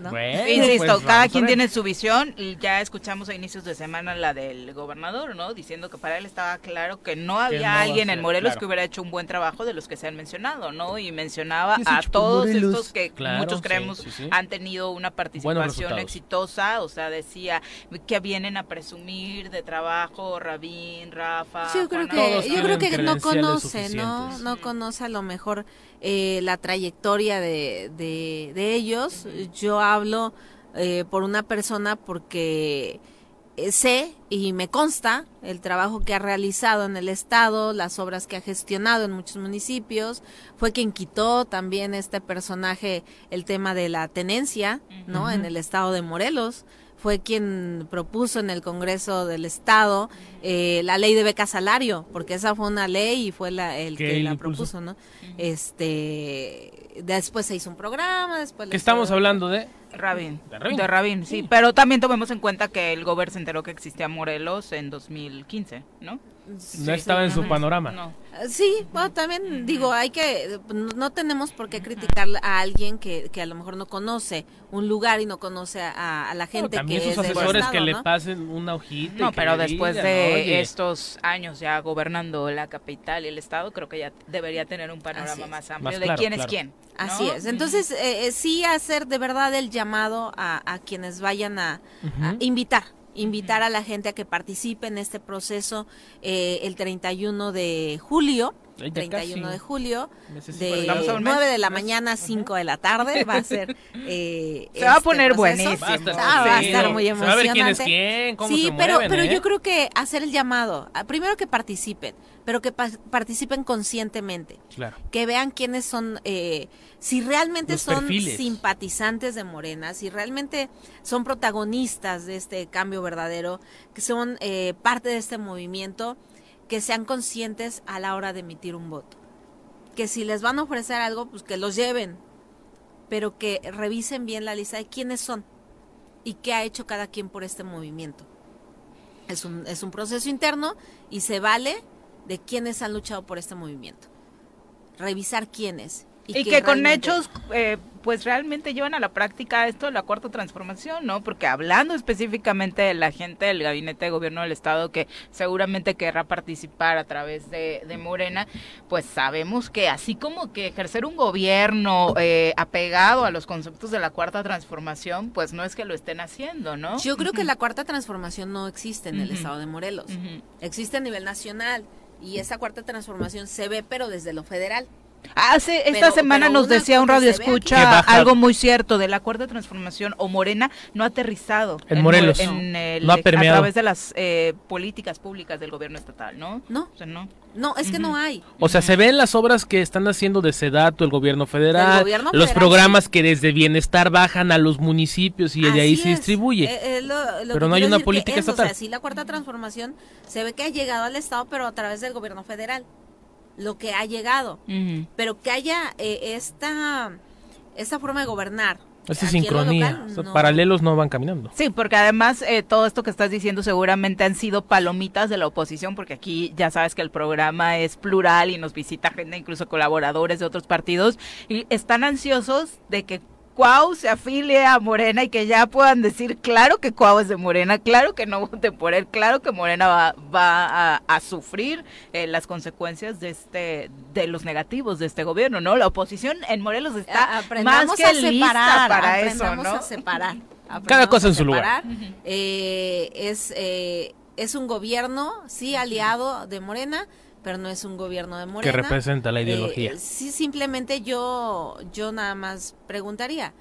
Insisto, pues, cada quien tiene su visión. y Ya escuchamos a inicios de semana la del gobernador, ¿no? Diciendo que para él estaba claro que no había alguien en Morelos que hubiera hecho un buen trabajo de los que se han mencionado, ¿no? Y mencionaba a todos estos que muchos creemos han tenido una participación exitosa, o sea, decía que vienen a presumir de trabajo Rabín, Rafa. yo creo que, yo creo que no conoce, ¿no? No conoce a lo mejor eh, la trayectoria de, de, ellos. Yo hablo eh, por una persona porque eh, sé y me consta el trabajo que ha realizado en el estado, las obras que ha gestionado en muchos municipios, fue quien quitó también este personaje el tema de la tenencia, ¿no? En el estado de Morelos fue quien propuso en el Congreso del Estado eh, la ley de beca salario, porque esa fue una ley y fue la, el que, la propuso, ¿no? Este, después se hizo un programa, después... ¿Qué estamos hablando de? Rabin. De Rabin. sí. Pero también tomemos en cuenta que el gobierno se enteró que existía Morelos en 2015, ¿no? no estaba en su panorama. No. Sí, bueno, también digo, hay que, no tenemos por qué criticar a alguien que, que a lo mejor no conoce un lugar y no conoce a, la gente también que sus asesores que le pasen una hojita. No, pero después de estos años ya gobernando la capital y el estado, creo que ya debería tener un panorama más amplio de quién es quién. Así es. Entonces, eh, eh, sí hacer de verdad el llamado a, quienes vayan a invitar invitar a la gente a que participe en este proceso eh, el 31 de julio. 31 de julio, de 9 de la mañana a 5 de la tarde, va a ser... Eh, Se va a este poner buenísimo. Va a estar, muy emocionante. quién es quién, cómo sí, pero, pero yo ¿eh? creo que hacer el llamado, primero que participen, pero que participen conscientemente. Claro. Que vean quiénes son... Eh, si realmente son simpatizantes de Morena, si realmente son protagonistas de este cambio verdadero, que son eh, parte de este movimiento, que sean conscientes a la hora de emitir un voto. Que si les van a ofrecer algo, pues que los lleven, pero que revisen bien la lista de quiénes son y qué ha hecho cada quien por este movimiento. Es un, es un proceso interno y se vale de quienes han luchado por este movimiento. Revisar quiénes y, que, con hechos, eh, pues realmente llevan a la práctica esto de la cuarta transformación, ¿no? Porque hablando específicamente de la gente del gabinete de gobierno del Estado que seguramente querrá participar a través de, Morena, pues sabemos que así como que ejercer un gobierno eh, apegado a los conceptos de la cuarta transformación, pues no es que lo estén haciendo, ¿no? Yo creo que la cuarta transformación no existe en el Estado de Morelos, existe a nivel nacional y esa cuarta transformación se ve pero desde lo federal. Hace esta semana nos decía un radio escucha algo muy cierto de la cuarta transformación o Morena no ha aterrizado en, Morelos, no ha permeado. a través de las eh, políticas públicas del gobierno estatal, ¿no? No, no. No, es que no hay. O sea, se ven las obras que están haciendo de Sedato el gobierno federal, los programas que desde bienestar bajan a los municipios y de ahí se distribuye. Eh, eh, pero no hay una política estatal. O sea, sí, la cuarta transformación se ve que ha llegado al Estado, pero a través del gobierno federal lo que ha llegado, pero que haya eh, esta, esta forma de gobernar. Esta sincronía, paralelos no van caminando. Sí, porque además eh, todo esto que estás diciendo seguramente han sido palomitas de la oposición, porque aquí ya sabes que el programa es plural y nos visita gente, incluso colaboradores de otros partidos, y están ansiosos de que Cuau se afilie a Morena y que ya puedan decir, claro que Cuau es de Morena, claro que no voten por él, claro que Morena va, va a, sufrir eh, las consecuencias de este de los negativos de este gobierno, ¿no? La oposición en Morelos está más que lista para eso, ¿no? a separar. Cada cosa en su lugar. Eh, es, eh, es un gobierno, sí, aliado de Morena, pero no es un gobierno de Morena. Que representa la ideología. Eh, sí, simplemente yo, yo nada más preguntaría,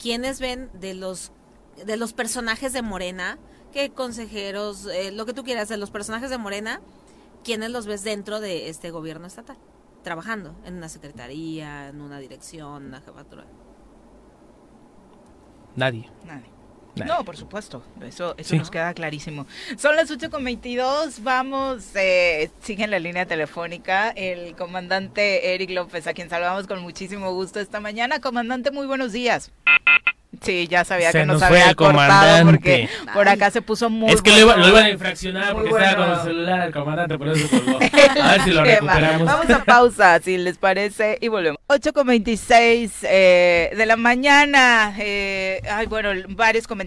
¿quiénes ven de los, de los personajes de Morena, qué consejeros, eh, lo que tú quieras, de los personajes de Morena, quiénes los ves dentro de este gobierno estatal? Trabajando en una secretaría, en una dirección, una jefatura. Nadie. Nadie. No, por supuesto, eso, eso nos queda clarísimo. Son las 8.22, vamos, eh, sigue en la línea telefónica el comandante Eric López, a quien saludamos con muchísimo gusto esta mañana. Comandante, muy buenos días. Sí, ya sabía que nos, había cortado porque por acá se puso muy Es que lo, iba, lo iban a infraccionar porque estaba con el celular el comandante, por eso colgó. A ver si lo recuperamos. Vamos a pausa, si les parece, y volvemos. 8.26 eh, de la mañana. Eh, ay, bueno, varios comentarios.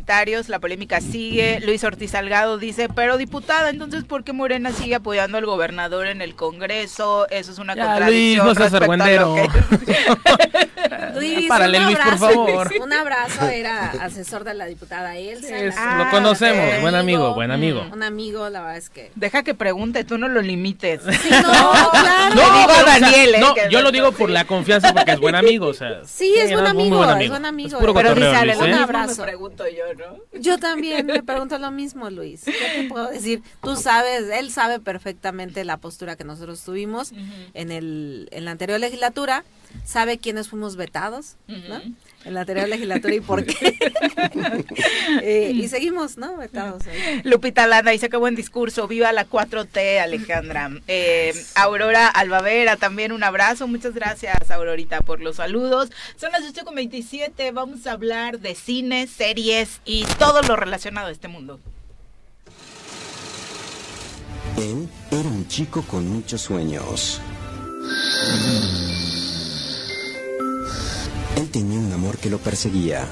La polémica sigue. Luis Ortiz Salgado dice, pero diputada, entonces, ¿por qué Morena sigue apoyando al gobernador en el Congreso? Eso es una contradicción. Luis, no seas Luis, Párale, Luis, por favor. Un abrazo, era asesor de la diputada Elsa. lo ah, conocemos, buen amigo, buen amigo. Un amigo, la verdad es que. Deja que pregunte, tú no lo limites. Sí, no, claro. No, digo a Daniel, ¿eh? no, yo lo digo por la confianza porque es buen amigo, o sea. Sí, es buen amigo, es buen amigo. pero dice, un abrazo. Me pregunto yo, ¿no? Yo también me pregunto lo mismo, Luis. ¿Qué te puedo decir? Tú sabes, él sabe perfectamente la postura que nosotros tuvimos en el en la anterior legislatura sabe quiénes fuimos vetados, ¿no? En la anterior legislatura y por qué. Eh, y seguimos, ¿no? Vetados Lupita Landa dice que buen discurso, viva la 4T, Alejandra. Eh, Aurora Albavera, también un abrazo, muchas gracias, Aurorita, por los saludos. Son las 8.27, vamos a hablar de cine, series y todo lo relacionado a este mundo. Él era un chico con muchos sueños. Él tenía un amor que lo perseguía.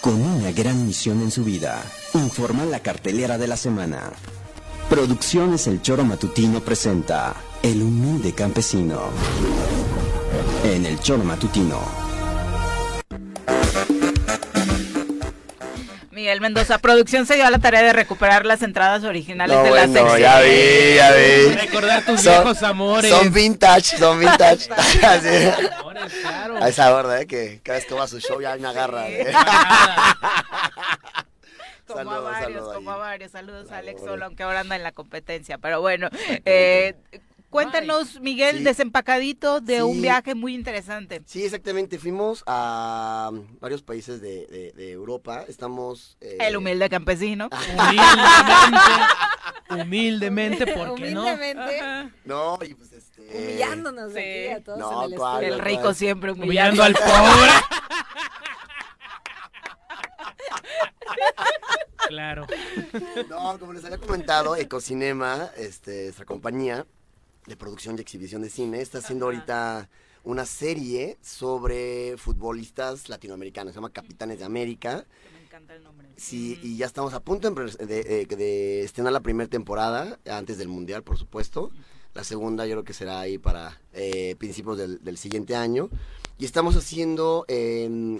Con una gran misión en su vida, informa la cartelera de la semana. Producciones El Choro Matutino presenta El humilde campesino. En El Choro Matutino Miguel Mendoza. Producción se dio a la tarea de recuperar las entradas originales de la sección. Ya vi, ya vi. Recordar tus viejos amores. Son vintage, son vintage. A esa hora, ¿eh? Que cada vez que va a su show ya me agarra. ¿eh? como a varios, como a varios. Saludos a Alex Solo, aunque ahora anda en la competencia. Pero bueno, eh, Cuéntanos, Miguel, desempacadito de un viaje muy interesante. Sí, exactamente. Fuimos a varios países de, Europa. Estamos. Eh, El humilde campesino. humildemente. humildemente, ¿por qué no? Humildemente. No, y pues este. Humillándonos aquí a todos en el, el rico siempre humillando, al pobre. claro. No, como les había comentado, Ecocinema, este, nuestra compañía, de producción y exhibición de cine. Está haciendo ahorita una serie sobre futbolistas latinoamericanos. Se llama Capitanes de América. Me encanta el nombre. Sí, y ya estamos a punto de, de, estrenar la primera temporada, antes del Mundial, por supuesto. La segunda yo creo que será ahí para eh, principios del, del, siguiente año. Y estamos haciendo em,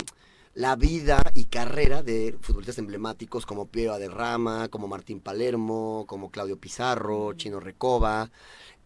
la vida y carrera de futbolistas emblemáticos como Piero Aderrama, como Martín Palermo, como Claudio Pizarro, Chino Recoba.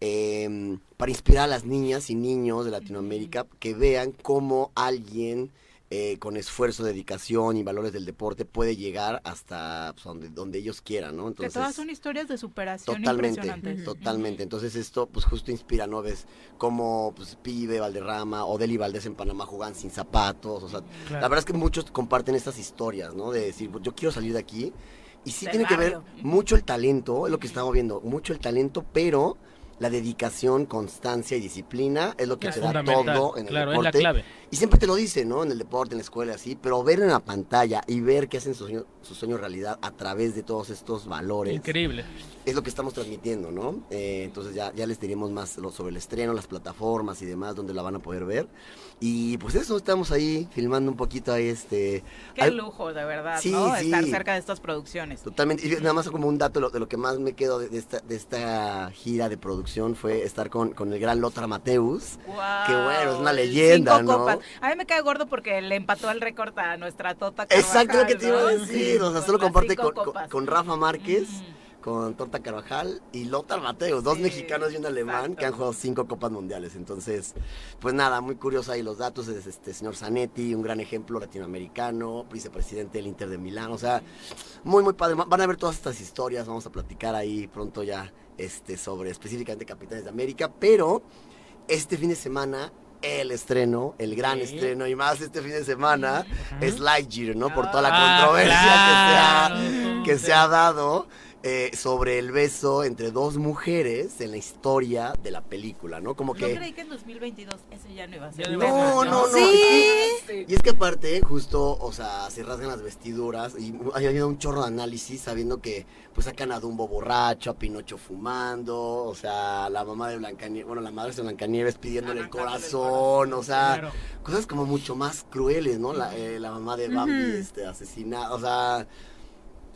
Em, para inspirar a las niñas y niños de Latinoamérica que vean cómo alguien eh, con esfuerzo, dedicación y valores del deporte puede llegar hasta pues, donde, donde ellos quieran, ¿no? Entonces, que todas son historias de superación totalmente, Totalmente, entonces esto pues justo inspira, ¿no? Ves cómo pues, Pibe, Valderrama o Deli Valdés en Panamá jugan sin zapatos, o sea, la verdad es que muchos comparten estas historias, ¿no? De decir, pues, yo quiero salir de aquí y sí tiene que ver mucho el talento, es lo que estamos viendo, mucho el talento, pero la dedicación, constancia y disciplina es lo que te da todo en el deporte. Es la clave. Y siempre te lo dice, ¿no? En el deporte, en la escuela, así, pero ver en la pantalla y ver que hacen su sueño, su sueño realidad a través de todos estos valores. Increíble. Es lo que estamos transmitiendo, ¿no? Eh, entonces ya, ya les diremos más sobre el estreno, las plataformas y demás, donde la van a poder ver. Y pues eso, estamos ahí filmando un poquito ahí este... Qué lujo, de verdad, ¿no? Estar cerca de estas producciones. Totalmente. Y nada más como un dato de lo, que más me quedo de, esta, de esta gira de producción fue estar con, con el gran Lothar Mateus. que bueno, es una leyenda, ¿no? A mí me cae gordo porque le empató el récord a nuestra Tota Carvajal. Exacto lo que te iba a decir. o sea, solo comparte con, Rafa Márquez. Con Tota Carvajal y Lothar Mateus, dos mexicanos y un alemán que han jugado cinco copas mundiales. Entonces, pues nada, muy curioso ahí los datos. Es este señor Zanetti, un gran ejemplo latinoamericano, vicepresidente del Inter de Milán. O sea, muy, muy padre. Van a ver todas estas historias. Vamos a platicar ahí pronto ya este, sobre específicamente Capitanes de América. Pero este fin de semana el estreno, el gran estreno y más este fin de semana es Lightyear, ¿no? Por toda la ah, controversia que, se ha, dado. Eh, sobre el beso entre dos mujeres en la historia de la película, ¿no? Como que... Yo creí que en 2022 eso ya no iba a ser. No, no, no. ¿Sí? Y, es que aparte, justo, o sea, se rasgan las vestiduras y hay habido un chorro de análisis sabiendo que pues sacan a Dumbo borracho, a Pinocho fumando, o sea, la mamá de Blancanieves, bueno, la madre de Blancanieves pidiéndole el corazón, o sea, cosas como mucho más crueles, ¿no? La, eh, la mamá de Bambi, este, asesinada, o sea,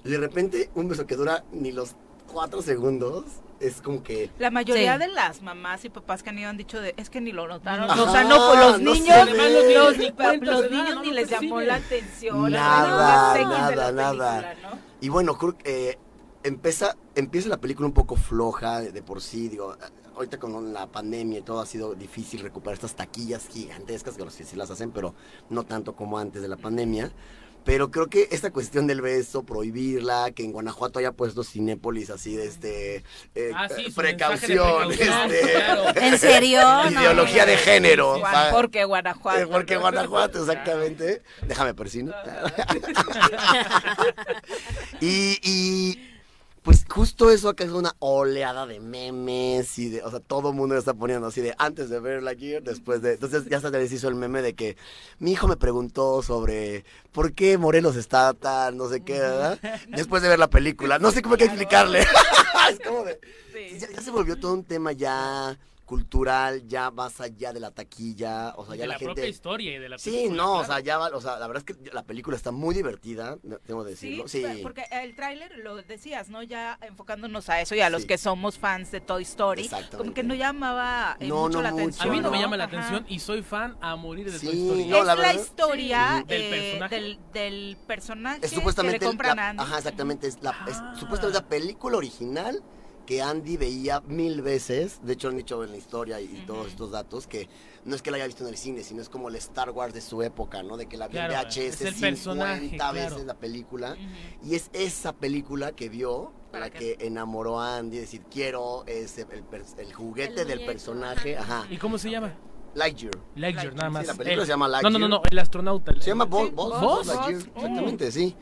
de repente un beso que dura ni los cuatro segundos es como que la mayoría de las mamás y papás que han ido han dicho de es que ni lo notaron o sea no pues los niños los, los, niños ni les llamó la atención. Nada nada nada y bueno creo que eh, empieza, empieza la película un poco floja de, por sí, digo, ahorita con la pandemia y todo ha sido difícil recuperar estas taquillas gigantescas, que sí las hacen, pero no tanto como antes de la pandemia. Pero creo que esta cuestión del beso, prohibirla, que en Guanajuato haya puesto Cinépolis así de este eh, Ah, sí, precaución, mensaje de precaución, este, claro. ¿En serio? No, ideología de género. Porque Guanajuato. Eh, Porque Guanajuato, exactamente. Déjame persino. y, y pues justo eso acá es una oleada de memes y de, o sea, todo el mundo lo está poniendo así de antes de ver Lightyear, después de, entonces ya se les hizo el meme de que mi hijo me preguntó sobre por qué Morelos está tan, no sé qué, ¿verdad? Después de ver la película, no sé cómo hay que explicarle. es como de, ya, ya se volvió todo un tema ya cultural, ya más allá de la taquilla, o sea, ya de la, la gente... propia historia y de la Sí, película, no, o sea, ya va, o sea, la verdad es que la película está muy divertida, tengo que Sí, decirlo. Sí, porque el tráiler lo decías, ¿no? Ya enfocándonos a eso y a los Sí. que somos fans de Toy Story, como que no llamaba eh, No, mucho no la mucho, atención. A mí no me llama la Ajá. atención y soy fan a morir de Sí, Toy Story. no, es la verdad- historia Del eh, personaje. del, del personaje es supuestamente que le compran la- a Andy. ajá, exactamente, es la es Ah. supuestamente la película original que Andy veía mil veces, de hecho han dicho en la historia y, todos estos datos que no es que la haya visto en el cine, sino es como el Star Wars de su época, ¿no? De que la vio en Claro, VHS es el 50 personaje, claro. veces la película y es esa película que vio Para la que- que enamoró a Andy, decir, quiero ese el, juguete El del personaje, ajá, ¿Y cómo se llama? Lightyear. Lightyear, nada Sí, más. la película El- se llama No, no, no, Lightyear. no, el astronauta. Se llama Buzz, Sí, Buzz, Lightyear, oh. exactamente, sí.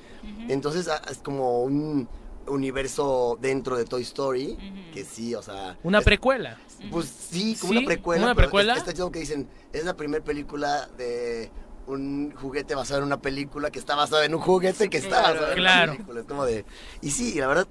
Entonces ah, es como un universo dentro de Toy Story, que sí, o sea... Una es- precuela. Pues sí, como Sí, una precuela. ¿una pero precuela? es- Está chido que dicen, es la primera película de un juguete basado en una película que está basada en un juguete que está Claro. basado en Claro. una película. Es como de... Y sí, la verdad,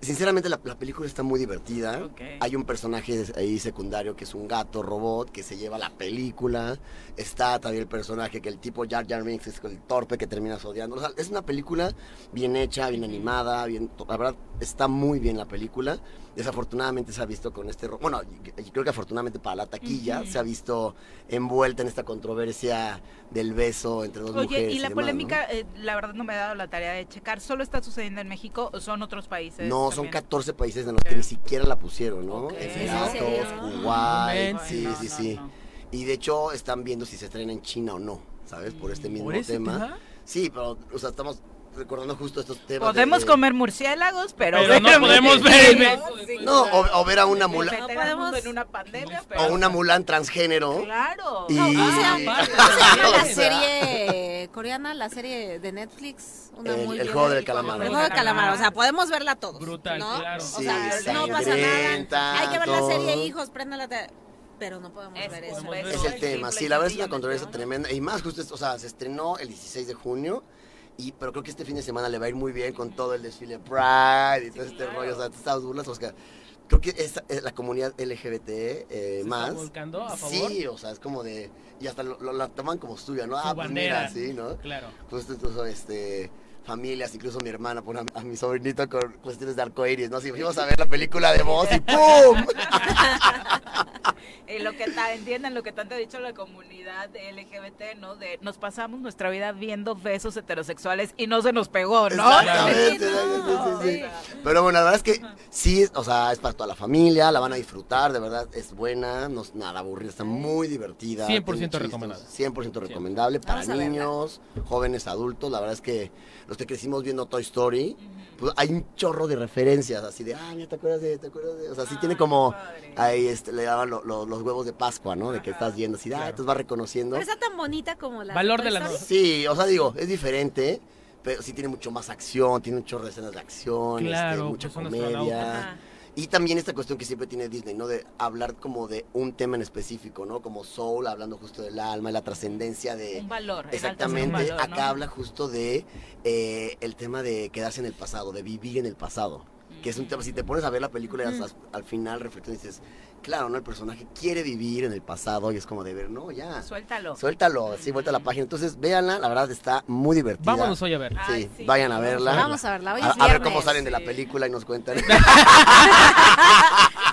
sinceramente la, la película está muy divertida. Hay un personaje ahí secundario que es un gato robot que se lleva la película. Está también el personaje que el tipo Jar Jar Binks es el torpe que terminas odiando. O sea, es una película bien hecha, bien animada, bien... La verdad, está muy bien la película. Desafortunadamente se ha visto con este... Bueno, y- y creo que afortunadamente para la taquilla se ha visto envuelta en esta controversia del beso entre dos Oye, mujeres. y la demás, ¿no? polémica, eh, la verdad no me he dado la tarea de checar, ¿solo está sucediendo en México o son otros países? No, son también? 14 países en los que ni siquiera la pusieron, ¿no? Ok. Emiratos. Kuwait, No sí, no, sí, no, sí. no. Y de hecho están viendo si se estrena en China o no, ¿sabes? Por este mismo ¿Por tema? Sí, pero, o sea, estamos recordando justo estos temas. de- Podemos de- comer murciélagos, pero, Pero no podemos ver No, o, o ver a una podemos- en pandemia, o una Mulan transgénero. Claro. Y- ¿Cómo se Ah, la O sea, serie coreana, la serie de Netflix? Una El- muy el juego del calamar. El juego del calamar, o sea, podemos verla todos. Brutal, ¿no? claro. O Sí, sea, no pasa nada. Hay que ver la serie, hijos, prendan la tele. Pero no podemos Es- ver eso. Es el tema, sí, la verdad es una controversia tremenda. Y más justo, esto, o sea, se estrenó el 16 de junio. Y, pero creo que este fin de semana le va a ir muy bien con todo el desfile Pride y todo este rollo. O sea, estas burlas, o sea, creo que es, es la comunidad LGBT eh, ¿Se más. está volcando a favor? Sí, o sea, es como de. Y hasta lo, lo- la toman como suya, ¿no? Su ah, pues bandera. mira, sí, ¿no? Claro. Justo incluso este familias, incluso mi hermana pone a, a mi sobrinito con cuestiones de arcoíris, ¿no? Si fuimos a ver la película de voz y ¡pum! Y lo que ta- entiendan lo que tanto ha dicho la comunidad LGBT, ¿no? De nos pasamos nuestra vida viendo besos heterosexuales y no se nos pegó, ¿no? Exactamente, Sí, no, sí, sí, sí. o sea, Pero bueno, la verdad es que sí, o sea, es para toda la familia, la van a disfrutar, de verdad, es buena, no es nada aburrida, está muy divertida. 100% tiene chistes, recomendable. 100% recomendable para niños, jóvenes, adultos, la verdad es que los que crecimos viendo Toy Story, pues hay un chorro de referencias, así de, ah, mira, ¿te acuerdas de, te acuerdas de? O sea, sí tiene como, padre. ahí este, le daban lo- lo- los huevos de Pascua, ¿no? De que estás viendo, así, de, ah, Claro. entonces vas reconociendo. Pero está tan bonita como la. Valor de la noche. Sí, o sea, digo, es diferente, pero sí tiene mucho más acción, tiene un chorro de escenas de acción, este, Claro, mucha pues comedia. Y también esta cuestión que siempre tiene Disney, ¿no? De hablar como de un tema en específico, ¿no? Como Soul, hablando justo del alma y la trascendencia de... Un valor. un Exactamente, acá habla justo de eh, el tema de quedarse en el pasado, de vivir en el pasado. Que es un tema, si te pones a ver la película y hasta al final reflexionas y dices, claro, ¿no? El personaje quiere vivir en el pasado y es como de ver, no, ya. Suéltalo. Suéltalo, sí, vuelta a la página. Entonces, véanla, la verdad está muy divertida. Vámonos hoy a ver. Ay, Sí, vayan a verla. Vamos a verla. Hoy A, es a ver cómo salen de la película y nos cuentan.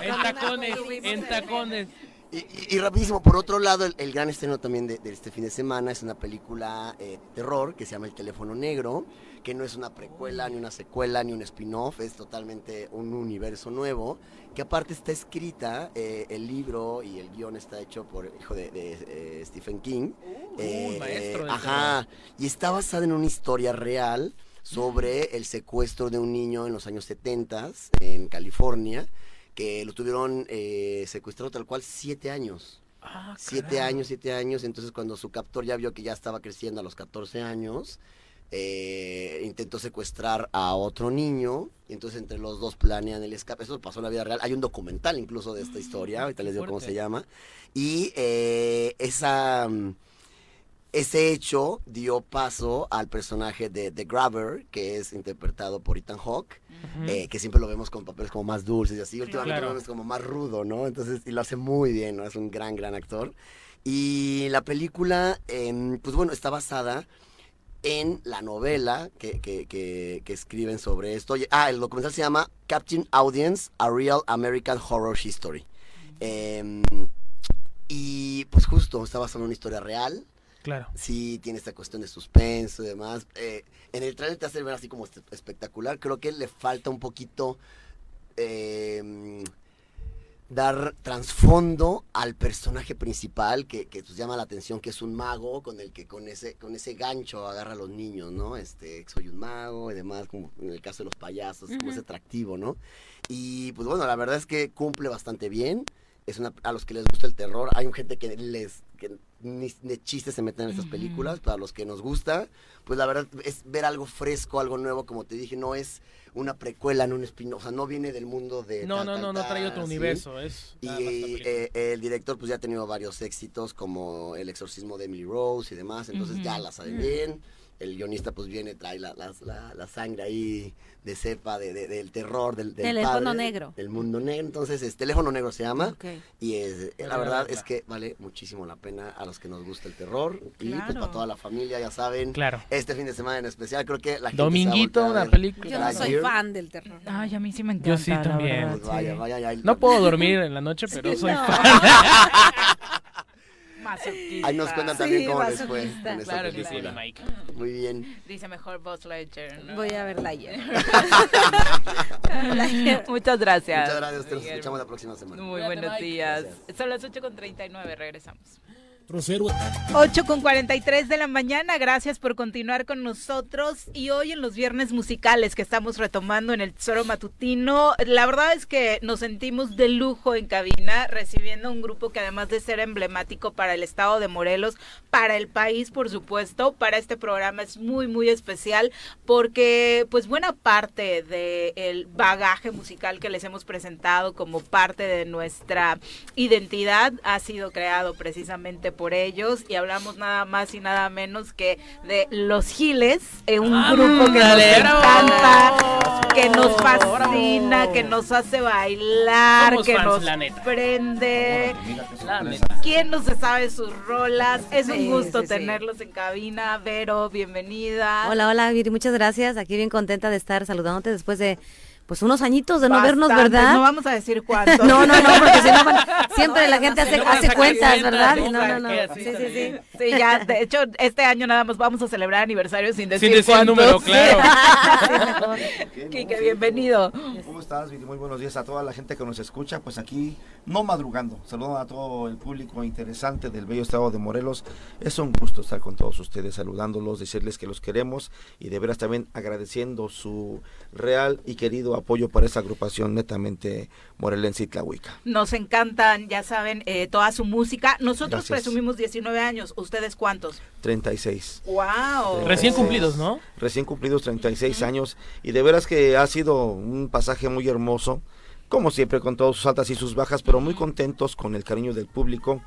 En tacones, en tacones. Y, rapidísimo, por otro lado, el, gran estreno también de, este fin de semana es una película eh, terror que se llama El teléfono negro, que no es una precuela, ni una secuela, ni un spin-off, es totalmente un universo nuevo, que aparte está escrita, eh, el libro y el guion está hecho por hijo de, eh, Stephen King. Uh, maestro ajá, y está basada en una historia real sobre el secuestro de un niño en los años 70 en California que lo tuvieron eh, secuestrado tal cual siete años. Ah, siete años, siete años. Entonces cuando su captor ya vio que ya estaba creciendo a los 14 años, eh, intentó secuestrar a otro niño. Y entonces entre los dos planean el escape. Eso pasó en la vida real. Hay un documental incluso de esta historia. Ahorita les digo cómo se llama. Y eh, esa... Mm, ese hecho dio paso al personaje de The Grabber, que es interpretado por Ethan Hawke, eh, que siempre lo vemos con papeles como más dulces y así. Últimamente lo vemos como más rudo, ¿no? Entonces, y lo hace muy bien, ¿no? Es un gran, gran actor. Y la película, em, pues bueno, está basada en la novela que, que, que, escriben sobre esto. Ah, el documental se llama Captain Audience, A Real American Horror History. Em, y pues justo, está basada en una historia real Claro. Sí, tiene esta cuestión de suspenso y demás. Eh, en el trailer te hace ver así como espectacular. Creo que le falta un poquito em, dar trasfondo al personaje principal que, que pues, llama la atención, que es un mago con el que con ese, con ese gancho agarra a los niños, ¿no? Este, soy un mago y demás, como en el caso de los payasos, como es atractivo, ¿no? Y pues bueno, la verdad es que cumple bastante bien. Es una, a los que les gusta el terror, hay un gente que les que ni de chistes se meten en estas películas, para los que nos gusta, pues la verdad es ver algo fresco, algo nuevo, como te dije, no es una precuela, no un spin o sea, no viene del mundo de... No, no, no, no trae otro universo, es... Y eh, el director pues ya ha tenido varios éxitos, como El exorcismo de Emily Rose y demás, entonces ya la saben bien el guionista pues viene, trae la, la, sangre ahí de cepa, de, del terror, del, del teléfono negro. Del mundo negro. Entonces, es teléfono negro se llama. Y es, la verdad es que vale muchísimo la pena a los que nos gusta el terror. Y pues para toda la familia, ya saben. Claro. Este fin de semana en especial, creo que la gente Dominguito, una película. Yo no soy fan del terror. Ay, a mí sí me encanta. Yo sí también. Pues vaya, vaya, no puedo dormir en la noche, pero soy fan. Ahí nos cuentan también cómo les fue en claro película. Mike. Muy bien. Dice mejor Buzz Ledger. Voy a ver ayer. Muchas gracias. Muchas gracias. Te escuchamos la próxima semana. Muy buenos días. Son las 8.39. Regresamos. 8 con 43 de la mañana, gracias por continuar con nosotros. Y hoy en los viernes musicales que estamos retomando en el Tesoro Matutino, la verdad es que nos sentimos de lujo en cabina recibiendo un grupo que además de ser emblemático para el estado de Morelos, para el país por supuesto, para este programa es muy muy especial porque pues buena parte del bagaje musical que les hemos presentado como parte de nuestra identidad ha sido creado precisamente por ellos y hablamos nada más y nada menos que de Los Giles, eh, un ah, grupo que nos encanta, que nos fascina, que nos hace bailar, que nos prende. ¿Quién no se sabe sus rolas? Es un gusto tenerlos en cabina. Vero, bienvenida. Hola, hola, Viri, muchas gracias. Aquí bien contenta de estar saludándote después de pues unos añitos de no vernos, ¿verdad? No vamos a decir cuánto. no, no, no, porque si no, siempre la gente hace, hace cuentas, ¿verdad? no, no, no. Sí, sí, sí. Sí, ya, de hecho, este año nada más vamos a celebrar aniversario sin decir Sin decir el número, claro. Quique, bienvenido. ¿Cómo estás, Muy buenos días a toda la gente que nos escucha. Pues aquí, no madrugando. Saludos a todo el público interesante del bello estado de Morelos. Es un gusto estar con todos ustedes, saludándolos, decirles que los queremos y de veras también agradeciendo su real y querido apoyo para esa agrupación netamente morelense y tlahuica. Nos encantan, ya saben, eh, toda su música. Nosotros presumimos 19 años. ¿Ustedes cuántos? 36. ¡Wow! Recién cumplidos, ¿no? Recién cumplidos 36 años. Y de veras que ha sido un pasaje muy hermoso como siempre con todas sus altas y sus bajas, pero muy contentos con el cariño del público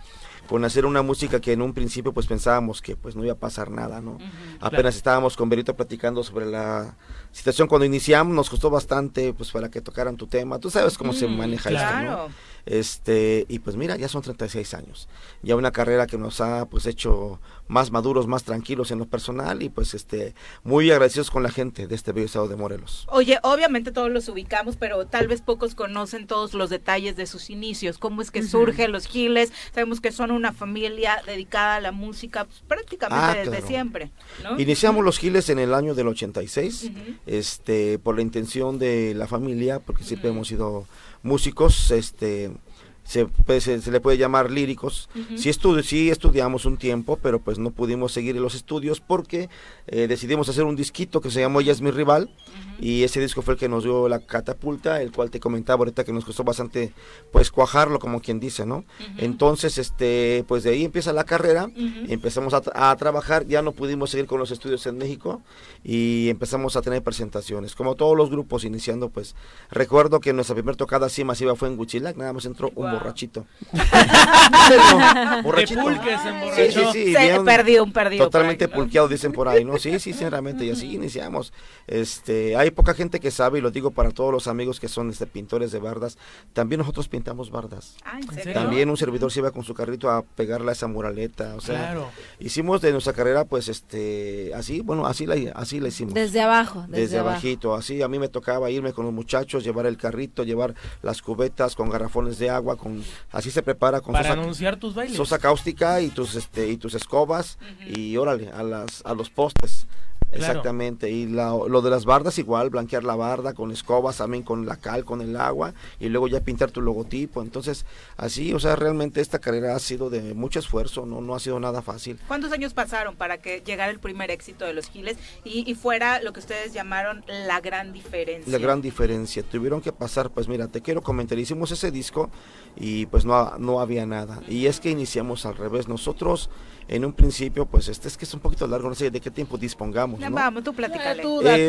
con hacer una música que en un principio pues pensábamos que pues no iba a pasar nada, ¿no? Apenas estábamos con Berito platicando sobre la situación cuando iniciamos, nos costó bastante pues para que tocaran tu tema. Tú sabes cómo se mm, maneja esto, ¿no? Este, y pues mira, ya son 36 años. Ya una carrera que nos ha pues hecho más maduros, más tranquilos en lo personal y pues este muy agradecidos con la gente de este bello estado de Morelos. Oye, obviamente todos los ubicamos, pero tal vez pocos conocen todos los detalles de sus inicios, cómo es que surgen los Giles, sabemos que son una familia dedicada a la música pues, prácticamente ah, desde siempre. Iniciamos los Giles en el año del 86, este por la intención de la familia, porque siempre hemos sido músicos, este se, pues, se, le puede llamar líricos. sí, sí estudiamos un tiempo, pero pues no pudimos seguir los estudios porque eh, decidimos hacer un disquito que se llamó Ella es mi rival. Y ese disco fue el que nos dio la catapulta, el cual te comentaba ahorita que nos costó bastante pues cuajarlo como quien dice, ¿no? Entonces, este, pues de ahí empieza la carrera, empezamos a, trabajar, ya no pudimos seguir con los estudios en México y empezamos a tener presentaciones, como todos los grupos iniciando, pues recuerdo que nuestra primera tocada así masiva fue en Huichilac, nada más entró un borrachito. borrachito. Sí, sí, sí, perdido, un perdido. Totalmente pulqueado, dicen por ahí, ¿no? Sí, sí, sinceramente, y así iniciamos. Este, hay poca gente que sabe, y lo digo para todos los amigos que son este, pintores de bardas, también nosotros pintamos bardas. Ah, también un servidor se iba con su carrito a pegarle a esa muraleta, o sea, hicimos de nuestra carrera, pues, este, así, bueno, así la, así la hicimos. Desde abajo. Desde, abajito, así, a mí me tocaba irme con los muchachos, llevar el carrito, llevar las cubetas con garrafones de agua, con, así se prepara con para anunciar tus bailes. sosa cáustica y tus, este, y tus escobas, y órale, a las, a los postes. Exactamente, y lo de las bardas igual, blanquear la barda con escobas, también con la cal, con el agua, y luego ya pintar tu logotipo. Entonces, así, o sea, realmente esta carrera ha sido de mucho esfuerzo, no, no ha sido nada fácil. ¿Cuántos años pasaron para que llegara el primer éxito de los Giles y, fuera lo que ustedes llamaron la gran diferencia? La gran diferencia, tuvieron que pasar, pues mira, te quiero comentar, hicimos ese disco y pues no, no había nada. Y es que iniciamos al revés, nosotros en un principio, pues este es que es un poquito largo, no sé de qué tiempo dispongamos. ¿no? Vamos, tú platícale.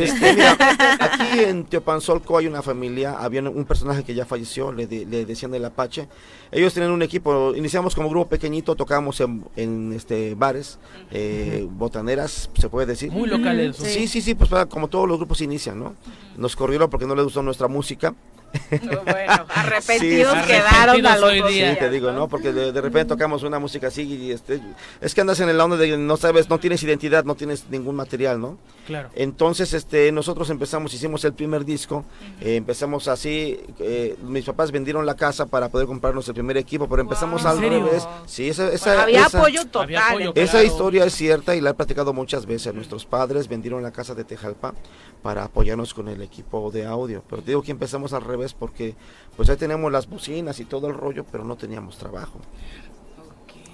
Este, mira, aquí en Teopanzolco hay una familia, había un personaje que ya falleció, le, le decían el Apache. Ellos tienen un equipo, iniciamos como grupo pequeñito, tocábamos en, este bares, eh, botaneras, se puede decir. Muy locales. Sí, sí, sí, pues como todos los grupos inician, ¿no? Nos corrieron porque no les gustó nuestra música bueno, arrepentidos quedaron a los Sí, te digo, ¿no? Porque de, repente tocamos una música así y este, es que andas en el onda de no sabes, no tienes identidad, no tienes ningún material, ¿no? Claro. Entonces, este, nosotros empezamos, hicimos el primer disco, eh, empezamos así, eh, mis papás vendieron la casa para poder comprarnos el primer equipo, pero empezamos al revés. Sí, esa, esa, había, apoyo total. esa historia es cierta y la he platicado muchas veces. Nuestros padres vendieron la casa de Tejalpa para apoyarnos con el equipo de audio, pero te digo que empezamos al revés porque pues ahí tenemos las bocinas y todo el rollo, pero no teníamos trabajo.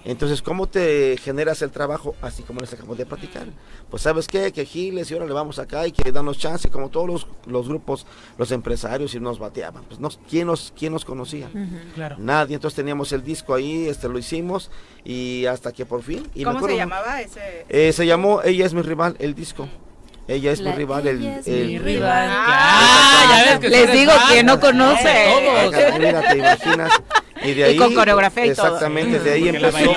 Entonces, ¿cómo te generas el trabajo? Así como les acabamos de platicar. Pues, ¿sabes qué? Que Giles y ahora le vamos acá y que danos chance, como todos los, grupos, los empresarios, y nos bateaban. Pues, no, ¿quién, nos, ¿quién nos conocía? claro. Nadie. Entonces, teníamos el disco ahí, este lo hicimos, y hasta que por fin. Y ¿Cómo se llamaba ese? Eh, se llamó Ella es mi rival, el disco. Ella es mi rival. El, mi rival. Ah, Les digo que no conoce. Mira, te imaginas. Y, de ahí, con coreografía y Exactamente, de ahí empezó.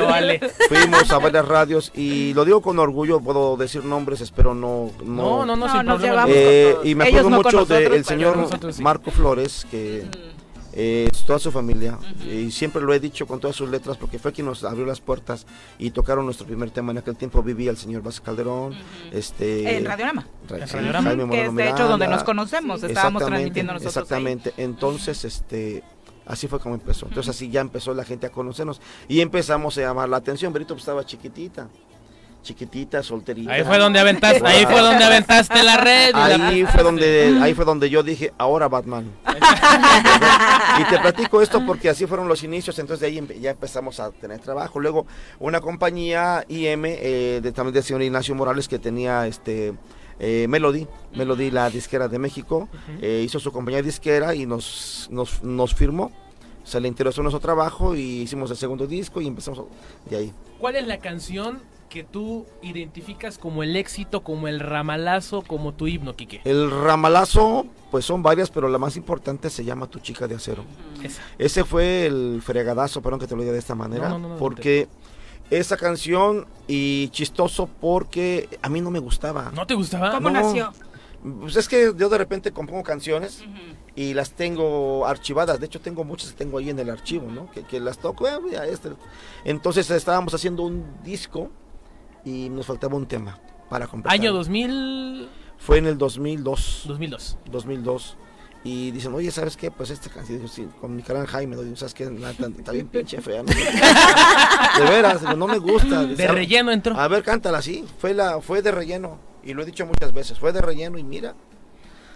Fuimos a varias radios y lo digo con orgullo, puedo decir nombres, espero no. No, no, no, no, eh, Y me acuerdo mucho del señor Marco Flores, que. Mm eh, toda su familia, y siempre lo he dicho con todas sus letras porque fue quien nos abrió las puertas y tocaron nuestro primer tema. En aquel tiempo vivía el señor Vázquez Calderón. este, en Radiorama. que es de hecho donde nos conocemos, estábamos transmitiendo nosotros. Exactamente, entonces este así fue como empezó. Entonces así ya empezó la gente a conocernos y empezamos a llamar la atención. Berito pues, estaba chiquitita chiquitita, solterita. Ahí fue donde aventaste, ahí fue donde aventaste la red. Ahí fue donde, ahí fue donde yo dije, ahora Batman. y te platico esto porque así fueron los inicios, entonces de ahí ya empezamos a tener trabajo. Luego una compañía IM, eh, de, también del señor Ignacio Morales, que tenía este eh, Melody, Melody la disquera de México, eh, hizo su compañía disquera y nos, nos, nos firmó se le interesó nuestro trabajo y hicimos el segundo disco y empezamos de ahí. ¿Cuál es la canción que tú identificas como el éxito, como el ramalazo, como tu himno, Quique? El ramalazo, pues son varias, pero la más importante se llama Tu chica de acero. Ese fue el fregadazo, perdón que te lo diga de esta manera, porque esa canción y chistoso porque a mí no me gustaba. ¿No te gustaba? ¿Cómo nació? Pues es que yo de repente compongo canciones y las tengo archivadas. De hecho, tengo muchas que tengo ahí en el archivo, ¿no? Que, las toco. Eh, este. Entonces estábamos haciendo un disco y nos faltaba un tema para completar. ¿Año 2000? Fue en el 2002. 2002. 2002. Y dicen, oye, ¿sabes qué? Pues esta canción, mi canal Jaime, ¿no? ¿sabes qué? Está bien pinche fea, ¿no? De veras, no me gusta. De relleno entró. A ver, cántala, sí. Fue, la, fue de relleno. Y lo he dicho muchas veces. Fue de relleno y mira,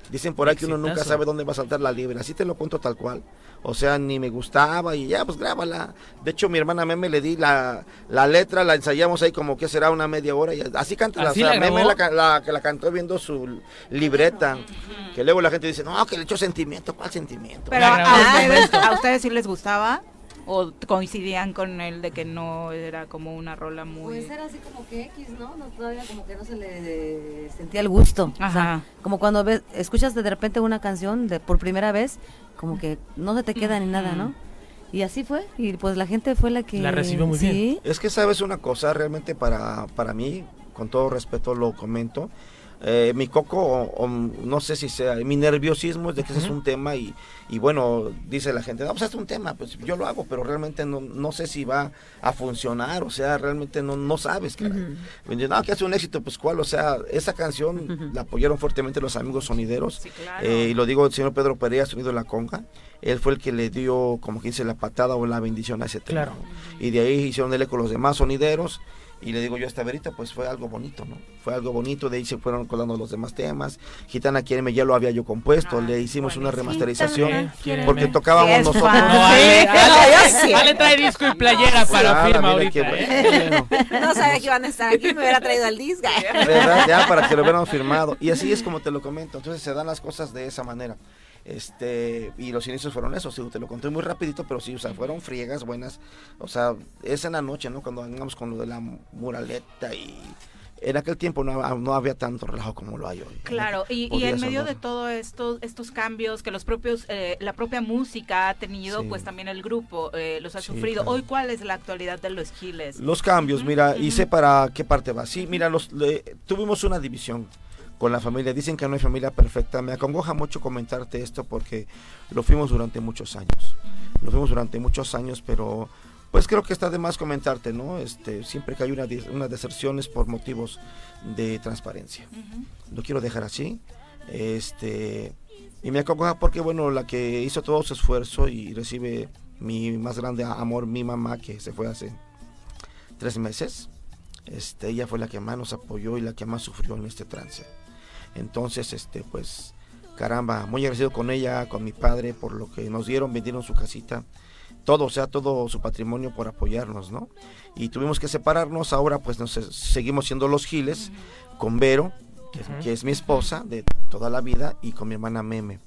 Dicen por ahí que uno nunca sabe dónde va a saltar la libre. Así te lo cuento tal cual. O sea, ni me gustaba y ya, pues grábala. De hecho, mi hermana Meme le di la, la letra, la ensayamos ahí como que será una media hora. Y así canta. o sea, Meme la, que la cantó viendo su libreta. Que luego la gente dice, no, que le echó sentimiento. ¿Cuál sentimiento? Pero a ustedes sí les gustaba o coincidían con él de que no era como una rola muy pues era así como que X no, no todavía como que no se le sentía el gusto. Ajá. como cuando ves, escuchas de repente una canción de por primera vez como que no se te queda ni nada no y así fue y pues la gente fue la que la recibió muy bien. Es que sabes una cosa realmente para para mí con todo respeto lo comento eh, mi coco, o, no sé si sea, mi nerviosismo es de que ese es un tema y, y, bueno, dice la gente, no, pues es un tema, pues yo lo hago, pero realmente no, no sé si va a funcionar, o sea, realmente no, no sabes, cara. No, que hace un éxito, pues cuál, o sea, esa canción la apoyaron fuertemente los amigos sonideros, eh, y lo digo el señor Pedro Pereira, sonido de la conga, él fue el que le dio, como que dice, la patada o la bendición a ese tema. Y de ahí hicieron el eco los demás sonideros, y le digo yo a esta verita, pues fue algo bonito, ¿no? Fue algo bonito, de ahí se fueron colando los demás temas. Gitana Quiéreme ya lo había yo compuesto, le hicimos una remasterización porque tocábamos nosotros. No, Ale, trae disco y playera para firma ahorita. ¿eh? No sabía que iban a estar aquí, me hubiera traído el disco. ¿Verdad? Ya para que lo hubieran firmado. Y así es como te lo comento, entonces se dan las cosas de esa manera. Este, y los inicios fueron esos, te lo conté muy rapidito, pero sí, o sea, fueron friegas buenas. O sea, es en la noche, ¿no? Cuando vengamos con lo de la muraleta y en aquel tiempo no, no, había tanto relajo como lo hay hoy. Claro, y, y en medio de todo esto, estos cambios que los propios, eh, la propia música ha tenido, pues también el grupo eh, los ha sufrido. Hoy, ¿cuál es la actualidad de los Giles? Los cambios, mira, y sé para qué parte va. Sí, mira, los, tuvimos una división con la familia. Dicen que no hay familia perfecta. Me acongoja mucho comentarte esto porque lo fuimos durante muchos años. Lo fuimos durante muchos años, pero pues creo que está de más comentarte, ¿no? Este, siempre que hay una, una deserción es por motivos de transparencia. Lo quiero dejar así. Este, y me acongoja porque, bueno, la que hizo todo su esfuerzo y recibe mi más grande amor, mi mamá, que se fue hace tres meses. Este, ella fue la que más nos apoyó y la que más sufrió en este trance. Entonces, este, pues, caramba, muy agradecido con ella, con mi padre, por lo que nos dieron, vendieron su casita, todo, o sea, todo su patrimonio por apoyarnos, ¿no? Y tuvimos que separarnos, ahora pues nos seguimos siendo los giles, con Vero, que, es mi esposa de toda la vida, y con mi hermana Meme.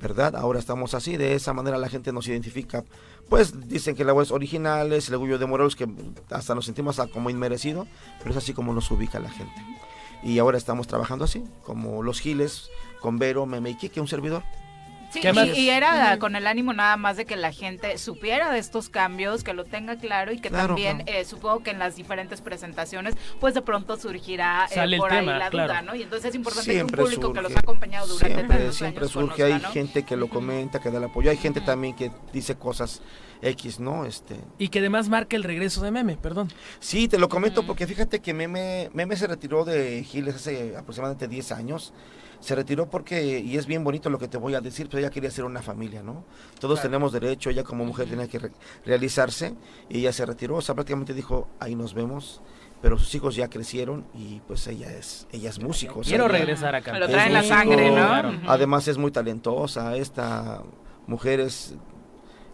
¿verdad? Ahora estamos así, de esa manera la gente nos identifica. Pues dicen que la voz original es el orgullo de Morelos, que hasta nos sentimos como inmerecido, pero es así como nos ubica la gente. Y ahora estamos trabajando así, como los Giles, con Vero, Meme y Kike, un servidor. Sí, y, era con el ánimo nada más de que la gente supiera de estos cambios, que lo tenga claro y que también eh, supongo que en las diferentes presentaciones pues de pronto surgirá eh, por ahí la duda, ¿no? Y entonces es importante que un público que los ha acompañado durante siempre, tantos siempre surge, hay gente que lo comenta, que da el apoyo, hay gente también que dice cosas X, ¿no? Este... Y que además marca el regreso de Meme, perdón. Sí, te lo comento porque fíjate que Meme, Meme se retiró de Giles hace aproximadamente 10 años. Se retiró porque, y es bien bonito lo que te voy a decir, pero ella quería ser una familia, ¿no? Todos tenemos derecho, ella como mujer tenía que realizarse y ella se retiró, o sea, prácticamente dijo, ahí nos vemos pero sus hijos ya crecieron y pues ella es ella es músico. Quiero regresar acá. Lo trae en la sangre, ¿no? Además es muy talentosa, esta mujer es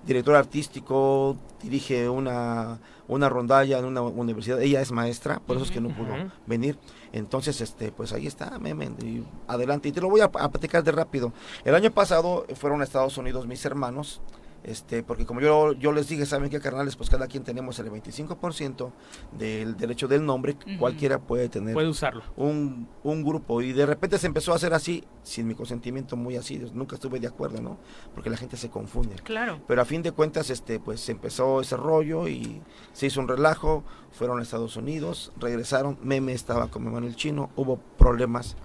director artístico, dirige una, una rondalla en una universidad, ella es maestra, por eso es que no pudo venir. Entonces, este, pues ahí está, Memen, y adelante. Y te lo voy a, a, platicar de rápido. El año pasado fueron a Estados Unidos mis hermanos, este, porque como yo, yo les dije, saben qué carnales, pues cada quien tenemos el 25% del derecho del nombre, cualquiera puede tener puede usarlo. Un, un grupo y de repente se empezó a hacer así, sin mi consentimiento muy así, nunca estuve de acuerdo, ¿no? Porque la gente se confunde. Claro. Pero a fin de cuentas, este, pues se empezó ese rollo y se hizo un relajo, fueron a Estados Unidos, regresaron, Meme estaba con mi hermano el chino, hubo problemas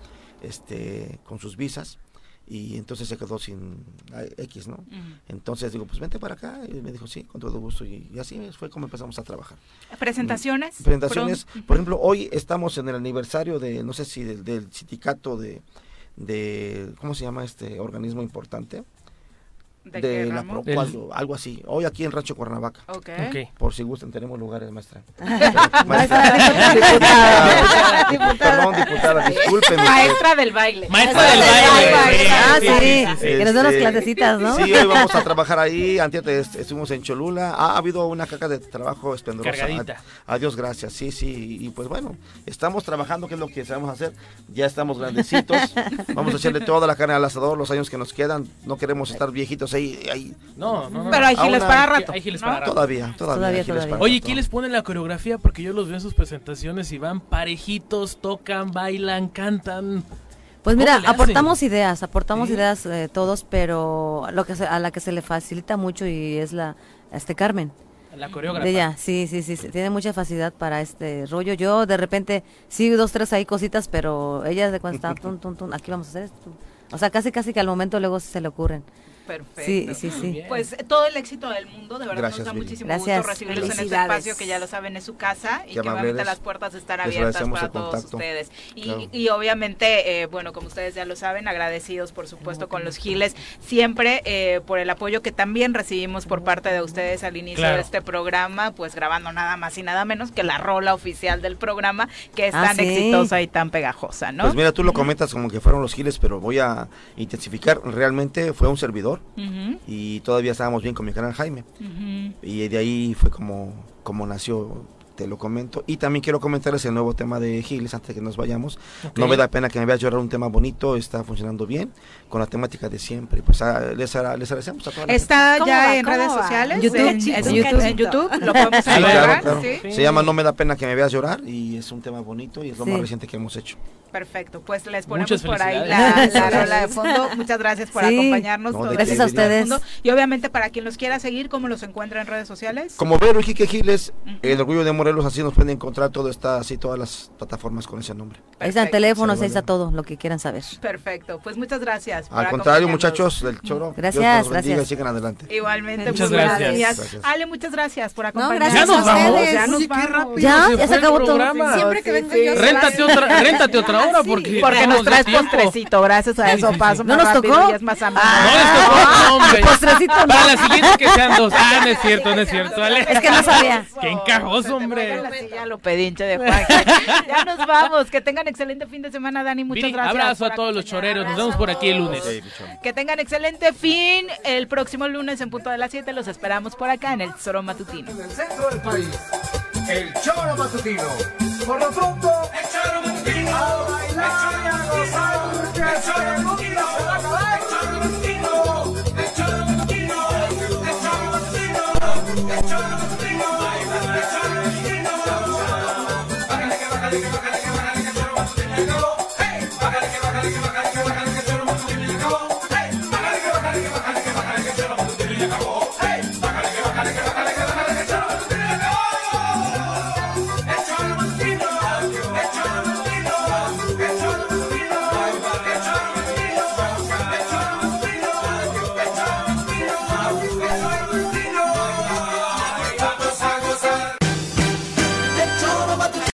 este, con sus visas y entonces se quedó sin X, ¿no? Entonces digo, pues vente para acá y me dijo, sí, con todo gusto y, así fue como empezamos a trabajar. ¿Presentaciones? Mm, presentaciones, por ejemplo, hoy estamos en el aniversario de, no sé si del, del sindicato de, de, ¿cómo se llama este organismo importante? De, la algo, así. Hoy aquí en Rancho Cuernavaca. Okay. Por si gustan, tenemos lugares, maestra. maestra, diputada, Perdón, diputada, discúlpenme. Maestra del baile. Maestra del baile. Ah, sí. Que nos den las clasecitas, ¿no? Sí, hoy vamos a trabajar ahí. Antes estuvimos en Cholula. Ha habido una caca de trabajo esplendorosa. Adiós, gracias. Sí, sí. Y pues bueno, estamos trabajando, que es lo que sabemos hacer. Ya estamos grandecitos. Vamos a echarle toda la carne al asador los años que nos quedan. No queremos estar viejitos ahí, No, no, Pero hay giles para rato. Todavía, todavía. Oye, ¿quién les pone la coreografía? Porque yo los veo en sus presentaciones y van parejitos, tocan, bailan, cantan. Pues mira, aportamos ideas, aportamos ideas eh, todos, pero lo que a la que se le facilita mucho y es la este Carmen. La coreógrafa. ella, sí, sí, sí, tiene mucha facilidad para este rollo. Yo de repente sí dos tres ahí cositas, pero ella de cuando está aquí vamos a hacer esto. O sea, casi casi que al momento luego se le ocurren. Perfecto. Sí, sí, sí. Pues todo el éxito del mundo, de verdad nos da muchísimo gusto recibirlos en este espacio que ya lo saben es su casa y que obviamente las puertas están abiertas para todos ustedes. Y, obviamente, eh, bueno, como ustedes ya lo saben, agradecidos por supuesto con los Giles, siempre eh, por el apoyo que también recibimos por parte de ustedes al inicio de este programa, pues grabando nada más y nada menos que la rola oficial del programa, que es ah, tan exitosa y tan pegajosa, ¿no? Pues mira, tú lo comentas como que fueron los Giles, pero voy a intensificar, realmente fue un servidor y todavía estábamos bien con mi canal Jaime. Y de ahí fue como, como nació te lo comento. Y también quiero comentarles el nuevo tema de Giles antes de que nos vayamos. No me da pena que me veas llorar un tema bonito, está funcionando bien, con la temática de siempre. Pues ah, les, les agradecemos a todos. ¿Está ya en redes sociales? YouTube, en, YouTube, en YouTube, lo podemos Se llama No me da pena que me veas llorar y es un tema bonito y es lo más reciente que hemos hecho. Perfecto, pues les ponemos por ahí la, la, de fondo. Muchas gracias por acompañarnos. gracias a ustedes. Y obviamente para quien los quiera seguir, ¿cómo los encuentra en redes sociales? Como Vero Quique Giles, el orgullo de Morelos, así nos pueden encontrar todo está así, todas las plataformas con ese nombre. ahí está el teléfono, ahí está todo lo que quieran saber. Perfecto, pues muchas gracias. Al contrario, muchachos del Choro. Gracias, gracias. sigan adelante. Igualmente, muchas gracias. Ale, muchas gracias por acompañarnos. ya nos vamos. Ya nos vamos. Ya, ya se acabó todo. Siempre que venga yo. Réntate otra, réntate otra hora porque porque nos traes postrecito, gracias a eso paso ¿No nos tocó? Amable. No les tocó, hombre. Postrecito Para la siguiente que sean dos. Ah, no es cierto, no es cierto, Ale. Es que no sabía. Qué encajoso, hombre. Ya lo pedinche de Juan. Ya nos vamos. Que tengan excelente fin de semana, Dani. Muchas gracias. Abrazo a todos los choreros. Nos vemos por aquí el lunes. Que tengan excelente fin. El próximo lunes en punto de las 7 los esperamos por acá en el Choro Matutino. En el centro del país. El Choro Matutino. Por lo pronto, el Choro Matutino. A bailar y a gozar. El Choro Matutino se va a acabar. El Choro Matutino. El Choro Matutino. El Choro Matutino. El Choro Matutino. Bájale que bájale que bájale